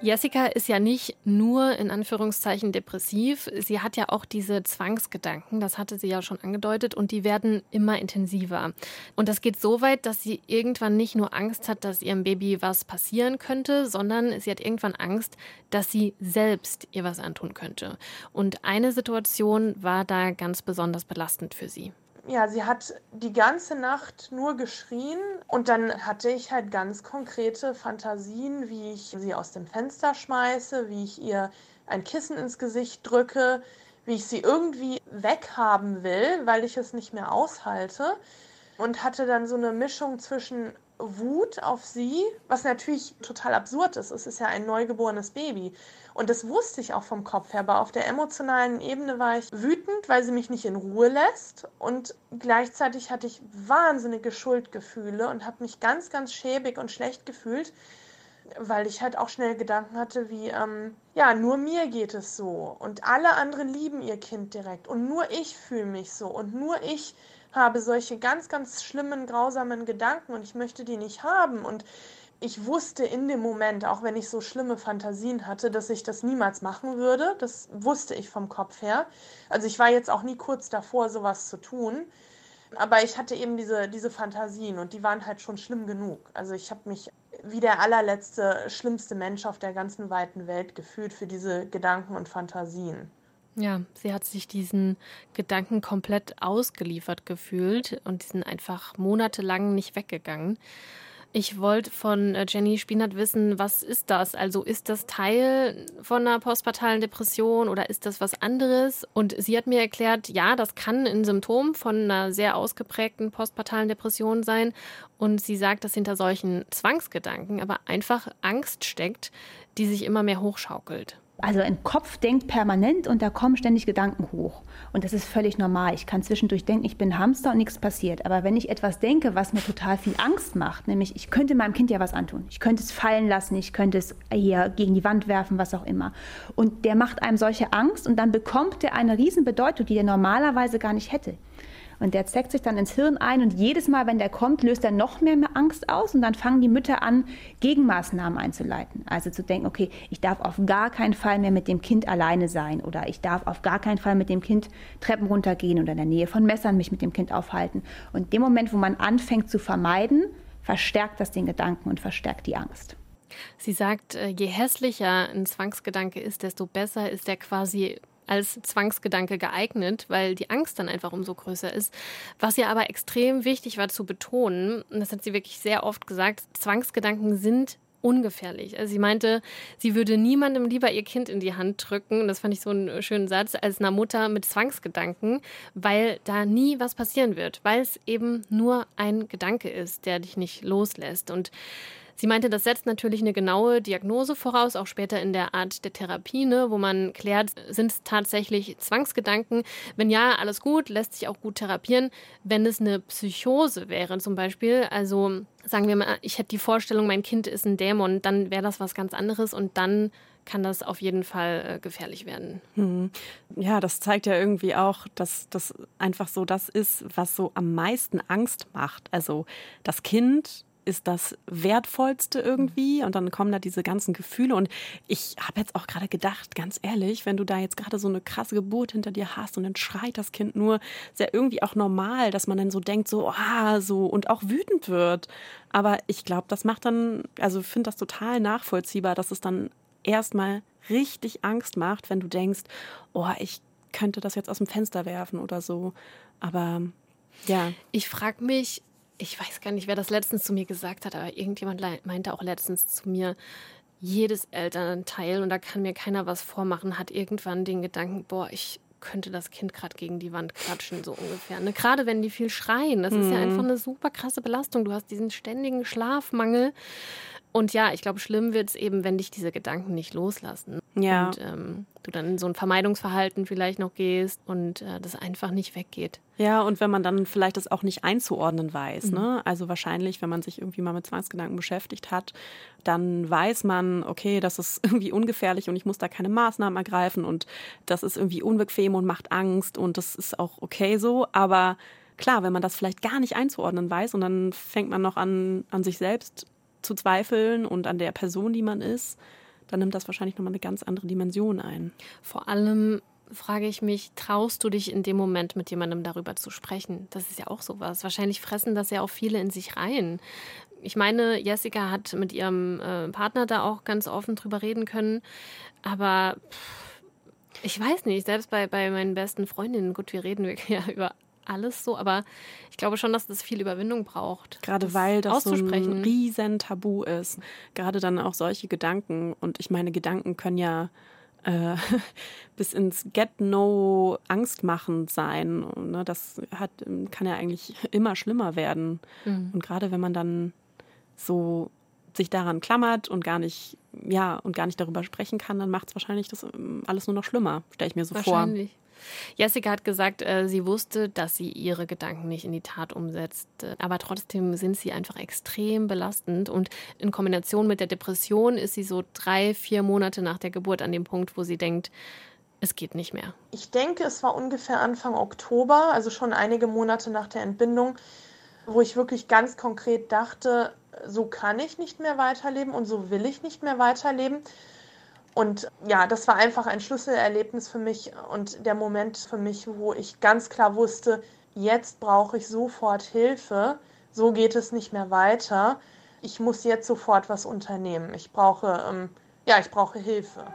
Jessica ist ja nicht nur in Anführungszeichen depressiv, sie hat ja auch diese Zwangsgedanken, das hatte sie ja schon angedeutet, und die werden immer intensiver. Und das geht so weit, dass sie irgendwann nicht nur Angst hat, dass ihrem Baby was passieren könnte, sondern sie hat irgendwann Angst, dass sie selbst ihr was antun könnte. Und eine Situation war da ganz besonders belastend für sie ja, sie hat die ganze Nacht nur geschrien und dann hatte ich halt ganz konkrete Fantasien, wie ich sie aus dem Fenster schmeiße, wie ich ihr ein Kissen ins Gesicht drücke, wie ich sie irgendwie weghaben will, weil ich es nicht mehr aushalte und hatte dann so eine Mischung zwischen Wut auf sie, was natürlich total absurd ist. Es ist ja ein neugeborenes Baby. Und das wusste ich auch vom Kopf her, aber auf der emotionalen Ebene war ich wütend, weil sie mich nicht in Ruhe lässt. Und gleichzeitig hatte ich wahnsinnige Schuldgefühle und habe mich ganz, ganz schäbig und schlecht gefühlt, weil ich halt auch schnell Gedanken hatte wie, ähm, ja, nur mir geht es so und alle anderen lieben ihr Kind direkt und nur ich fühle mich so und nur ich habe solche ganz, ganz schlimmen, grausamen Gedanken und ich möchte die nicht haben. Und ich wusste in dem Moment, auch wenn ich so schlimme Fantasien hatte, dass ich das niemals machen würde. Das wusste ich vom Kopf her. Also ich war jetzt auch nie kurz davor, sowas zu tun. Aber ich hatte eben diese, diese Fantasien und die waren halt schon schlimm genug. Also ich habe mich wie der allerletzte, schlimmste Mensch auf der ganzen weiten Welt gefühlt für diese Gedanken und Fantasien. Ja, sie hat sich diesen Gedanken komplett ausgeliefert gefühlt und die sind einfach monatelang nicht weggegangen. Ich wollte von äh, Jenny Spinat wissen, was ist das? Also ist das Teil von einer postpartalen Depression oder ist das was anderes? Und sie hat mir erklärt, ja, das kann ein Symptom von einer sehr ausgeprägten postpartalen Depression sein. Und sie sagt, dass hinter solchen Zwangsgedanken aber einfach Angst steckt, die sich immer mehr hochschaukelt. Also ein Kopf denkt permanent und da kommen ständig Gedanken hoch. Und das ist völlig normal. Ich kann zwischendurch denken, ich bin Hamster und nichts passiert. Aber wenn ich etwas denke, was mir total viel Angst macht, nämlich ich könnte meinem Kind ja was antun. Ich könnte es fallen lassen, ich könnte es hier gegen die Wand werfen, was auch immer. Und der macht einem solche Angst und dann bekommt er eine Riesenbedeutung, die er normalerweise gar nicht hätte. Und der zeckt sich dann ins Hirn ein und jedes Mal, wenn der kommt, löst er noch mehr, Angst aus und dann fangen die Mütter an, Gegenmaßnahmen einzuleiten. Also zu denken, okay, ich darf auf gar keinen Fall mehr mit dem Kind alleine sein oder ich darf auf gar keinen Fall mit dem Kind Treppen runtergehen oder in der Nähe von Messern mich mit dem Kind aufhalten. Und dem Moment, wo man anfängt zu vermeiden, verstärkt das den Gedanken und verstärkt die Angst. Sie sagt, äh, je hässlicher ein Zwangsgedanke ist, desto besser ist er quasi als Zwangsgedanke geeignet, weil die Angst dann einfach umso größer ist. Was ihr aber extrem wichtig war zu betonen, und das hat sie wirklich sehr oft gesagt, Zwangsgedanken sind ungefährlich. Also sie meinte, sie würde niemandem lieber ihr Kind in die Hand drücken, das fand ich so einen schönen Satz, als einer Mutter mit Zwangsgedanken, weil da nie was passieren wird, weil es eben nur ein Gedanke ist, der dich nicht loslässt. Und Sie meinte, das setzt natürlich eine genaue Diagnose voraus, auch später in der Art der Therapie, ne, wo man klärt, sind es tatsächlich Zwangsgedanken? Wenn ja, alles gut, lässt sich auch gut therapieren. Wenn es eine Psychose wäre zum Beispiel, also sagen wir mal, ich hätte die Vorstellung, mein Kind ist ein Dämon, dann wäre das was ganz anderes und dann kann das auf jeden Fall äh, gefährlich werden. Hm. Ja, das zeigt ja irgendwie auch, dass das einfach so das ist, was so am meisten Angst macht. Also das Kind ist das Wertvollste irgendwie und dann kommen da diese ganzen Gefühle und ich habe jetzt auch gerade gedacht, ganz ehrlich, wenn du da jetzt gerade so eine krasse Geburt hinter dir hast und dann schreit das Kind nur, ist ja irgendwie auch normal, dass man dann so denkt, so, ah, so und auch wütend wird. Aber ich glaube, das macht dann, also finde das total nachvollziehbar, dass es dann erstmal richtig Angst macht, wenn du denkst, oh, ich könnte das jetzt aus dem Fenster werfen oder so. Aber ja. Ich frage mich, ich weiß gar nicht, wer das letztens zu mir gesagt hat, aber irgendjemand meinte auch letztens zu mir, jedes Elternteil, und da kann mir keiner was vormachen, hat irgendwann den Gedanken, boah, ich könnte das Kind gerade gegen die Wand klatschen, so ungefähr. Ne? Gerade wenn die viel schreien, das mhm. ist ja mhm. einfach eine super krasse Belastung. Du hast diesen ständigen Schlafmangel. Und ja, ich glaube, schlimm wird es eben, wenn dich diese Gedanken nicht loslassen. Ja. Und ähm, du dann in so ein Vermeidungsverhalten vielleicht noch gehst und äh, das einfach nicht weggeht. Ja, und wenn man dann vielleicht das auch nicht einzuordnen weiß. Mhm. Ne? Also wahrscheinlich, wenn man sich irgendwie mal mit Zwangsgedanken beschäftigt hat, dann weiß man, okay, das ist irgendwie ungefährlich und ich muss da keine Maßnahmen ergreifen und das ist irgendwie unbequem und macht Angst und das ist auch okay so. Aber klar, wenn man das vielleicht gar nicht einzuordnen weiß und dann fängt man noch an, an sich selbst zu zweifeln und an der Person, die man ist, dann nimmt das wahrscheinlich nochmal eine ganz andere Dimension ein. Vor allem frage ich mich, traust du dich in dem Moment mit jemandem darüber zu sprechen? Das ist ja auch sowas. Wahrscheinlich fressen das ja auch viele in sich rein. Ich meine, Jessica hat mit ihrem äh, Partner da auch ganz offen drüber reden können, aber pff, ich weiß nicht, selbst bei, bei meinen besten Freundinnen, gut, wir reden wirklich ja über alles so, aber ich glaube schon, dass das viel Überwindung braucht. Gerade das weil das so ein riesen Tabu ist. Gerade dann auch solche Gedanken. Und ich meine, Gedanken können ja äh, bis ins Get-No angstmachend sein. Und, ne, das hat, kann ja eigentlich immer schlimmer werden. Mhm. Und gerade wenn man dann so sich daran klammert und gar nicht, ja, und gar nicht darüber sprechen kann, dann macht es wahrscheinlich das ähm, alles nur noch schlimmer, stelle ich mir so wahrscheinlich. vor. Jessica hat gesagt, äh, sie wusste, dass sie ihre Gedanken nicht in die Tat umsetzt. Aber trotzdem sind sie einfach extrem belastend. Und in Kombination mit der Depression ist sie so drei, vier Monate nach der Geburt an dem Punkt, wo sie denkt, es geht nicht mehr. Ich denke, es war ungefähr Anfang Oktober, also schon einige Monate nach der Entbindung, wo ich wirklich ganz konkret dachte, so kann ich nicht mehr weiterleben und so will ich nicht mehr weiterleben. Und ja, das war einfach ein Schlüsselerlebnis für mich und der Moment für mich, wo ich ganz klar wusste, jetzt brauche ich sofort Hilfe, so geht es nicht mehr weiter. Ich muss jetzt sofort was unternehmen. Ich brauche, ähm, ja, ich brauche Hilfe.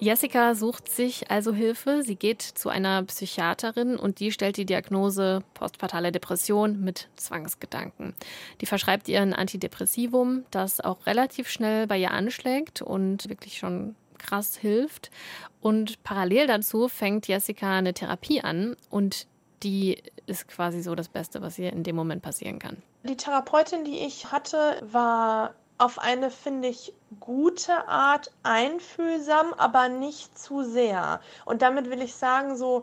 Jessica sucht sich also Hilfe. Sie geht zu einer Psychiaterin und die stellt die Diagnose postpartale Depression mit Zwangsgedanken. Die verschreibt ihr ein Antidepressivum, das auch relativ schnell bei ihr anschlägt und wirklich schon krass hilft. Und parallel dazu fängt Jessica eine Therapie an und die ist quasi so das Beste, was ihr in dem Moment passieren kann. Die Therapeutin, die ich hatte, war auf eine, finde ich, gute Art einfühlsam, aber nicht zu sehr. Und damit will ich sagen, so,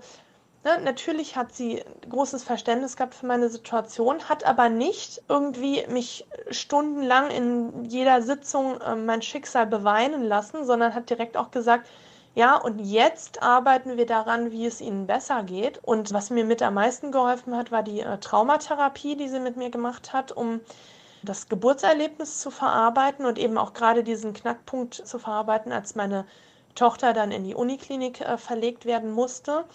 ne, natürlich hat sie großes Verständnis gehabt für meine Situation, hat aber nicht irgendwie mich stundenlang in jeder Sitzung äh, mein Schicksal beweinen lassen, sondern hat direkt auch gesagt, ja, und jetzt arbeiten wir daran, wie es ihnen besser geht. Und was mir mit am meisten geholfen hat, war die äh, Traumatherapie, die sie mit mir gemacht hat, um das Geburtserlebnis zu verarbeiten und eben auch gerade diesen Knackpunkt zu verarbeiten, als meine Tochter dann in die Uniklinik äh, verlegt werden musste.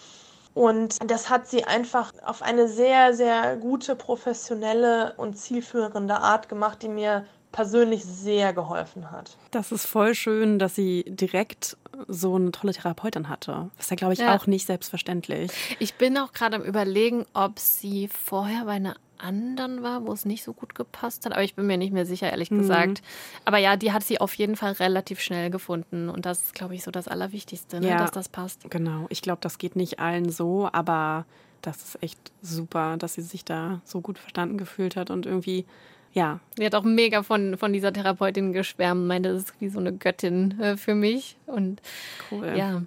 Und das hat sie einfach auf eine sehr, sehr gute, professionelle und zielführende Art gemacht, die mir persönlich sehr geholfen hat. Das ist voll schön, dass sie direkt so eine tolle Therapeutin hatte. Das ist ja, glaube ich, ja. auch nicht selbstverständlich. Ich bin auch gerade am Überlegen, ob sie vorher bei einer anderen war, wo es nicht so gut gepasst hat. Aber ich bin mir nicht mehr sicher, ehrlich mhm. gesagt. Aber ja, die hat sie auf jeden Fall relativ schnell gefunden. Und das ist, glaube ich, so das Allerwichtigste, ne? ja, dass das passt. Genau. Ich glaube, das geht nicht allen so, aber das ist echt super, dass sie sich da so gut verstanden gefühlt hat und irgendwie Ja. Sie hat auch mega von, von dieser Therapeutin geschwärmt, meinte, das ist wie so eine Göttin äh, für mich. Und Cool. ja.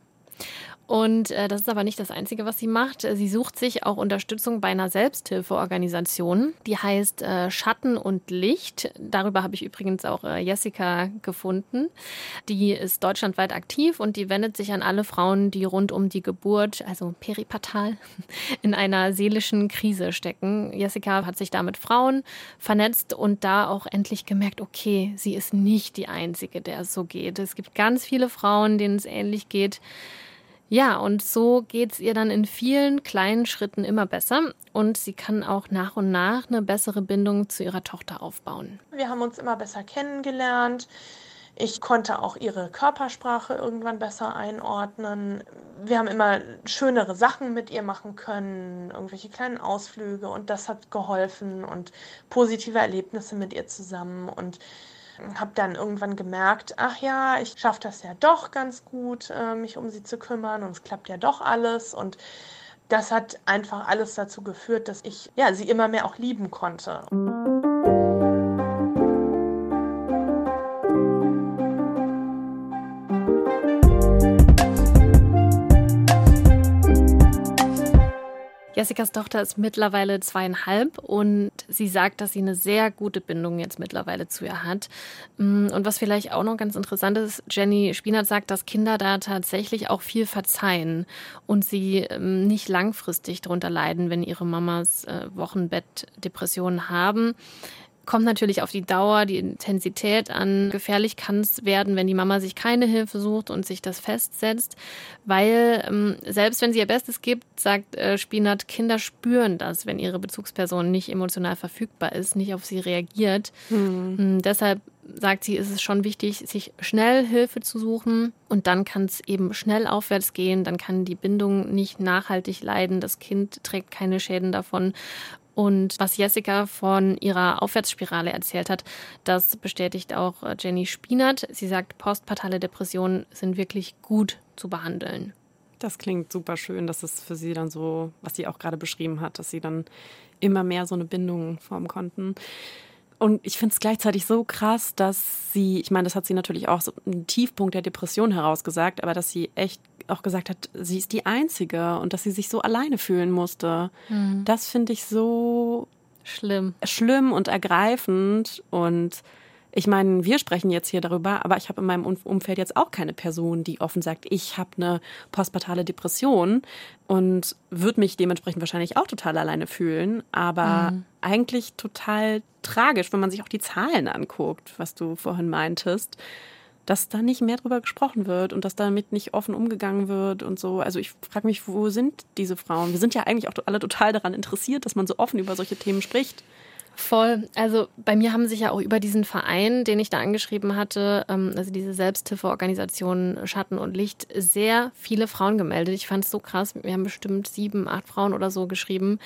Und äh, das ist aber nicht das Einzige, was sie macht. Sie sucht sich auch Unterstützung bei einer Selbsthilfeorganisation, die heißt äh, Schatten und Licht. Darüber habe ich übrigens auch äh, Jessica gefunden. Die ist deutschlandweit aktiv und die wendet sich an alle Frauen, die rund um die Geburt, also peripatal, in einer seelischen Krise stecken. Jessica hat sich da mit Frauen vernetzt und da auch endlich gemerkt, okay, sie ist nicht die Einzige, der es so geht. Es gibt ganz viele Frauen, denen es ähnlich geht. Ja, und so geht's ihr dann in vielen kleinen Schritten immer besser und sie kann auch nach und nach eine bessere Bindung zu ihrer Tochter aufbauen. Wir haben uns immer besser kennengelernt. Ich konnte auch ihre Körpersprache irgendwann besser einordnen. Wir haben immer schönere Sachen mit ihr machen können, irgendwelche kleinen Ausflüge und das hat geholfen und positive Erlebnisse mit ihr zusammen und habe dann irgendwann gemerkt, ach ja, ich schaffe das ja doch ganz gut, äh, mich um sie zu kümmern und es klappt ja doch alles und das hat einfach alles dazu geführt, dass ich ja sie immer mehr auch lieben konnte. Jessicas Tochter ist mittlerweile zweieinhalb und sie sagt, dass sie eine sehr gute Bindung jetzt mittlerweile zu ihr hat. Mm, Und was vielleicht auch noch ganz interessant ist, Jenny Spinat sagt, dass Kinder da tatsächlich auch viel verzeihen und sie ähm, nicht langfristig darunter leiden, wenn ihre Mamas äh, Wochenbettdepressionen haben. Kommt natürlich auf die Dauer, die Intensität an. Gefährlich kann es werden, wenn die Mama sich keine Hilfe sucht und sich das festsetzt, weil ähm, selbst wenn sie ihr Bestes gibt, sagt äh, Spinat, Kinder spüren das, wenn ihre Bezugsperson nicht emotional verfügbar ist, nicht auf sie reagiert. Mm, Deshalb sagt sie, ist es schon wichtig, sich schnell Hilfe zu suchen. Und dann kann es eben schnell aufwärts gehen, dann kann die Bindung nicht nachhaltig leiden, das Kind trägt keine Schäden davon und was Jessica von ihrer Aufwärtsspirale erzählt hat, das bestätigt auch äh, Jenny Spinat. Sie sagt, postpartale Depressionen sind wirklich gut zu behandeln. Das klingt super schön, dass es für sie dann so, was sie auch gerade beschrieben hat, dass sie dann immer mehr so eine Bindung formen konnten. Und ich finde es gleichzeitig so krass, dass sie, ich meine, das hat sie natürlich auch so einen Tiefpunkt der Depression herausgesagt, aber dass sie echt auch gesagt hat, sie ist die Einzige und dass sie sich so alleine fühlen musste. Das finde ich so Schlimm. schlimm und ergreifend. Und ich meine, wir sprechen jetzt hier darüber, aber ich habe in meinem Um- Umfeld jetzt auch keine Person, die offen sagt, ich habe eine postpartale Depression und würde mich dementsprechend wahrscheinlich auch total alleine fühlen. Aber eigentlich total tragisch, wenn man sich auch die Zahlen anguckt, was du vorhin meintest. Dass da nicht mehr drüber gesprochen wird und dass damit nicht offen umgegangen wird und so. Also ich frage mich, wo sind diese Frauen? Wir sind ja eigentlich auch alle total daran interessiert, dass man so offen über solche Themen spricht. Voll. Also bei mir haben sich ja auch über diesen Verein, den ich da angeschrieben hatte, ähm, also diese Selbsthilfeorganisation Schatten und Licht, sehr viele Frauen gemeldet. Ich fand es so krass. Wir haben bestimmt sieben, acht Frauen oder so geschrieben.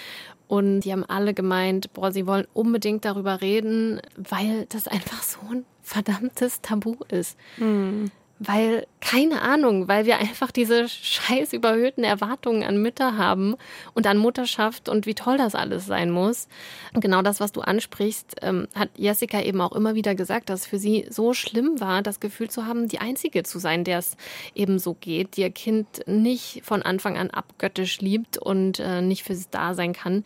Und die haben alle gemeint, boah, sie wollen unbedingt darüber reden, weil das einfach so ein verdammtes Tabu ist. Weil, keine Ahnung, weil wir einfach diese scheiß überhöhten Erwartungen an Mütter haben und an Mutterschaft und wie toll das alles sein muss. Und genau das, was du ansprichst, ähm, hat Jessica eben auch immer wieder gesagt, dass es für sie so schlimm war, das Gefühl zu haben, die Einzige zu sein, der es eben so geht, die ihr Kind nicht von Anfang an abgöttisch liebt und äh, nicht für sie da sein kann.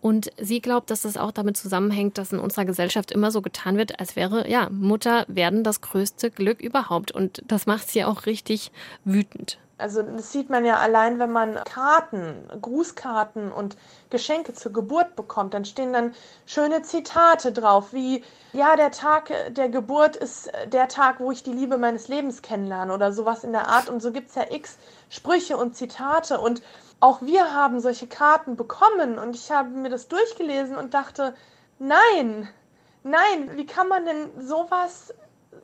Und sie glaubt, dass das auch damit zusammenhängt, dass in unserer Gesellschaft immer so getan wird, als wäre, ja, Mutter werden das größte Glück überhaupt. Und das macht sie auch richtig wütend. Also das sieht man ja allein, wenn man Karten, Grußkarten und Geschenke zur Geburt bekommt. Dann stehen dann schöne Zitate drauf, wie ja, der Tag der Geburt ist der Tag, wo ich die Liebe meines Lebens kennenlerne oder sowas in der Art. Und so gibt es ja x Sprüche und Zitate. Und auch wir haben solche Karten bekommen und ich habe mir das durchgelesen und dachte, nein, nein, wie kann man denn sowas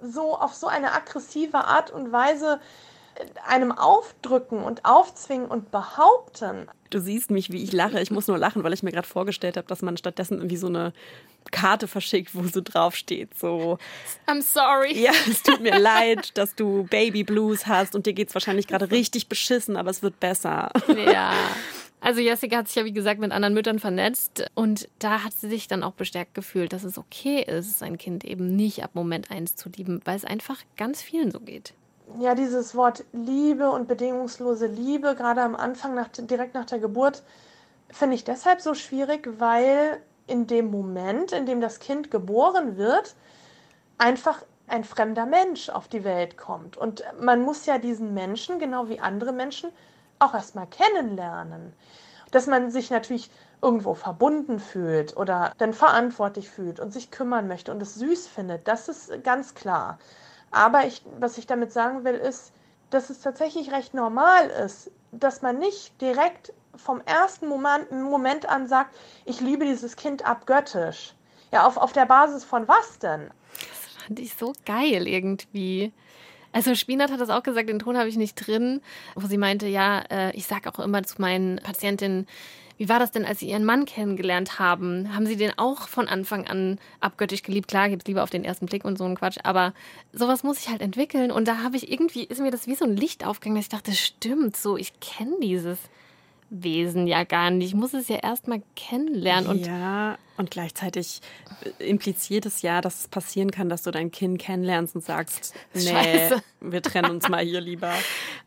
so auf so eine aggressive Art und Weise einem aufdrücken und aufzwingen und behaupten. Du siehst mich, wie ich lache. Ich muss nur lachen, weil ich mir gerade vorgestellt habe, dass man stattdessen irgendwie so eine Karte verschickt, wo so draufsteht, so, I'm sorry. ja, es tut mir leid, dass du Baby Blues hast und dir geht's wahrscheinlich gerade richtig beschissen, aber es wird besser. Ja. Also Jessica hat sich ja, wie gesagt, mit anderen Müttern vernetzt und da hat sie sich dann auch bestärkt gefühlt, dass es okay ist, sein Kind eben nicht ab Moment eins zu lieben, weil es einfach ganz vielen so geht. Ja, dieses Wort Liebe und bedingungslose Liebe, gerade am Anfang, nach, direkt nach der Geburt, finde ich deshalb so schwierig, weil in dem Moment, in dem das Kind geboren wird, einfach ein fremder Mensch auf die Welt kommt. Und man muss ja diesen Menschen, genau wie andere Menschen, auch erstmal kennenlernen. Dass man sich natürlich irgendwo verbunden fühlt oder dann verantwortlich fühlt und sich kümmern möchte und es süß findet, das ist ganz klar. Aber ich, was ich damit sagen will, ist, dass es tatsächlich recht normal ist, dass man nicht direkt vom ersten Moment, Moment an sagt, ich liebe dieses Kind abgöttisch. Ja, auf, auf der Basis von was denn? Das fand ich so geil irgendwie. Also Spinat hat das auch gesagt, den Ton habe ich nicht drin, wo sie meinte, ja, äh, ich sage auch immer zu meinen Patientinnen, wie war das denn, als Sie Ihren Mann kennengelernt haben? Haben Sie den auch von Anfang an abgöttisch geliebt? Klar, gibt es lieber auf den ersten Blick und so ein Quatsch, aber sowas muss ich halt entwickeln. Und da habe ich irgendwie, ist mir das wie so ein Licht aufgegangen, dass ich dachte, stimmt, so, ich kenne dieses Wesen ja gar nicht. Ich muss es ja erstmal kennenlernen. Und ja, und gleichzeitig impliziert es ja, dass es passieren kann, dass du dein Kind kennenlernst und sagst, nee, Scheiße. wir trennen uns mal hier lieber.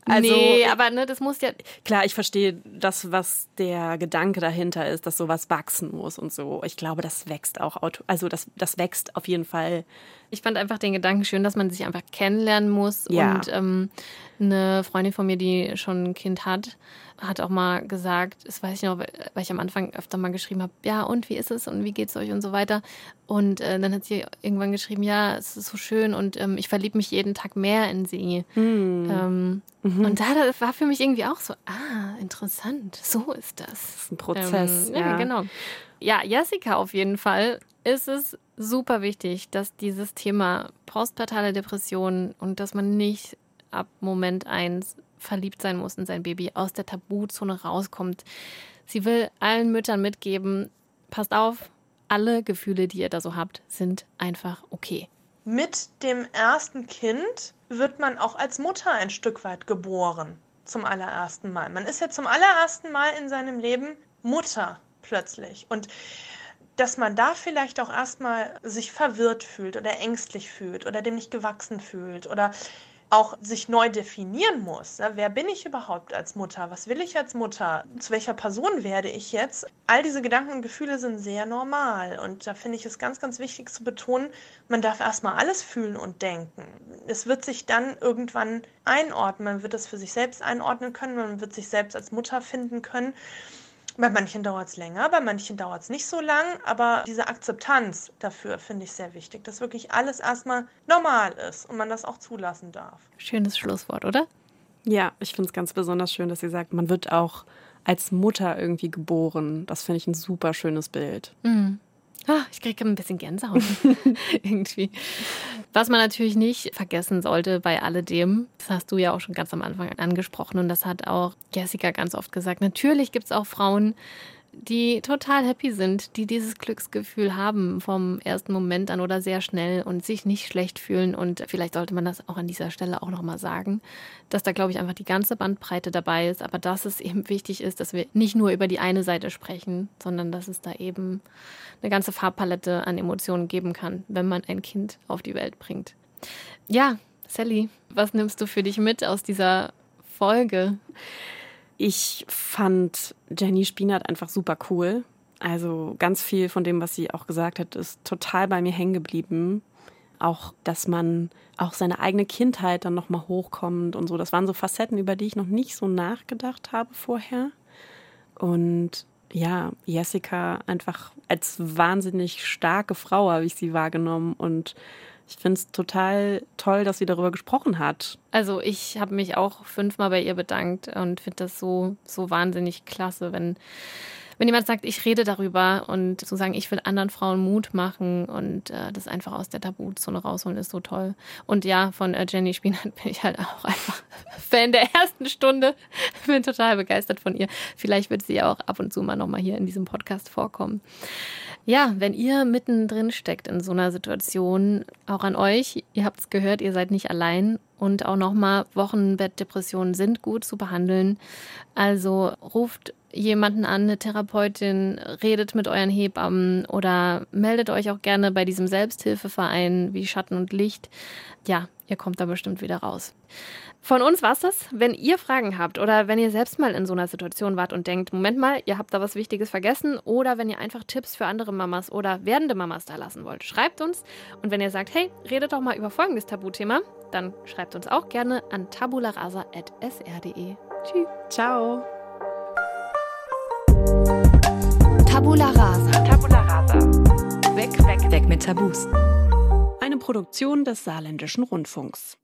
Also, nee, aber ne, das muss ja. Klar, ich verstehe das, was der Gedanke dahinter ist, dass sowas wachsen muss und so. Ich glaube, das wächst auch, also das, das wächst auf jeden Fall. Ich fand einfach den Gedanken schön, dass man sich einfach kennenlernen muss. Ja. Und ähm, eine Freundin von mir, die schon ein Kind hat, hat auch mal gesagt, das weiß ich noch, weil ich am Anfang öfter mal geschrieben habe, ja und wie ist es und wie geht's euch und so weiter. Und äh, dann hat sie irgendwann geschrieben, ja, es ist so schön und ähm, ich verliebe mich jeden Tag mehr in sie. Mhm. Ähm, mhm. Und da war für mich irgendwie auch so, ah, interessant, so ist das. Das ist ein Prozess. Ähm, ja, ja, genau. Ja, Jessica auf jeden Fall ist es super wichtig, dass dieses Thema postpartale Depression und dass man nicht ab Moment eins verliebt sein muss in sein Baby, aus der Tabuzone rauskommt. Sie will allen Müttern mitgeben, passt auf, alle Gefühle, die ihr da so habt, sind einfach okay. Mit dem ersten Kind wird man auch als Mutter ein Stück weit geboren. Zum allerersten Mal. Man ist ja zum allerersten Mal in seinem Leben Mutter plötzlich. Und dass man da vielleicht auch erstmal sich verwirrt fühlt oder ängstlich fühlt oder dem nicht gewachsen fühlt oder auch sich neu definieren muss. Wer bin ich überhaupt als Mutter? Was will ich als Mutter? Zu welcher Person werde ich jetzt? All diese Gedanken und Gefühle sind sehr normal. Und da finde ich es ganz, ganz wichtig zu betonen, man darf erstmal alles fühlen und denken. Es wird sich dann irgendwann einordnen. Man wird es für sich selbst einordnen können. Man wird sich selbst als Mutter finden können. Bei manchen dauert es länger, bei manchen dauert es nicht so lang, aber diese Akzeptanz dafür finde ich sehr wichtig, dass wirklich alles erstmal normal ist und man das auch zulassen darf. Schönes Schlusswort, oder? Ja, ich finde es ganz besonders schön, dass sie sagt, man wird auch als Mutter irgendwie geboren. Das finde ich ein super schönes Bild. Mhm. Oh, ich kriege ein bisschen Gänsehaut irgendwie. Was man natürlich nicht vergessen sollte bei alledem, das hast du ja auch schon ganz am Anfang angesprochen und das hat auch Jessica ganz oft gesagt. Natürlich gibt es auch Frauen, die total happy sind, die dieses Glücksgefühl haben vom ersten Moment an oder sehr schnell und sich nicht schlecht fühlen. Und vielleicht sollte man das auch an dieser Stelle auch nochmal sagen, dass da, glaube ich, einfach die ganze Bandbreite dabei ist, aber dass es eben wichtig ist, dass wir nicht nur über die eine Seite sprechen, sondern dass es da eben eine ganze Farbpalette an Emotionen geben kann, wenn man ein Kind auf die Welt bringt. Ja, Sally, was nimmst du für dich mit aus dieser Folge? Ich fand Jenny Spinat einfach super cool. Also ganz viel von dem, was sie auch gesagt hat, ist total bei mir hängen geblieben. Auch, dass man auch seine eigene Kindheit dann nochmal hochkommt und so. Das waren so Facetten, über die ich noch nicht so nachgedacht habe vorher. Und ja, Jessica einfach als wahnsinnig starke Frau habe ich sie wahrgenommen und ich finde es total toll, dass sie darüber gesprochen hat. Also ich habe mich auch fünfmal bei ihr bedankt und finde das so, so wahnsinnig klasse, wenn wenn jemand sagt, ich rede darüber und zu sagen, ich will anderen Frauen Mut machen und äh, das einfach aus der Tabuzone rausholen, ist so toll. Und ja, von äh, Jenny Spinat bin ich halt auch einfach Fan der ersten Stunde. Bin total begeistert von ihr. Vielleicht wird sie ja auch ab und zu mal nochmal hier in diesem Podcast vorkommen. Ja, wenn ihr mittendrin steckt in so einer Situation, auch an euch, ihr habt es gehört, ihr seid nicht allein und auch nochmal Wochenbettdepressionen sind gut zu behandeln. Also ruft jemanden an, eine Therapeutin, redet mit euren Hebammen oder meldet euch auch gerne bei diesem Selbsthilfeverein wie Schatten und Licht. Ja, ihr kommt da bestimmt wieder raus. Von uns war's das. Wenn ihr Fragen habt oder wenn ihr selbst mal in so einer Situation wart und denkt, Moment mal, ihr habt da was Wichtiges vergessen oder wenn ihr einfach Tipps für andere Mamas oder werdende Mamas da lassen wollt, schreibt uns. Und wenn ihr sagt, hey, redet doch mal über folgendes Tabuthema, dann schreibt uns auch gerne an tabularasa.sr.de. Tschüss. Ciao. Tabula rasa. Tabula rasa. Weg, weg, weg mit Tabus. Eine Produktion des Saarländischen Rundfunks.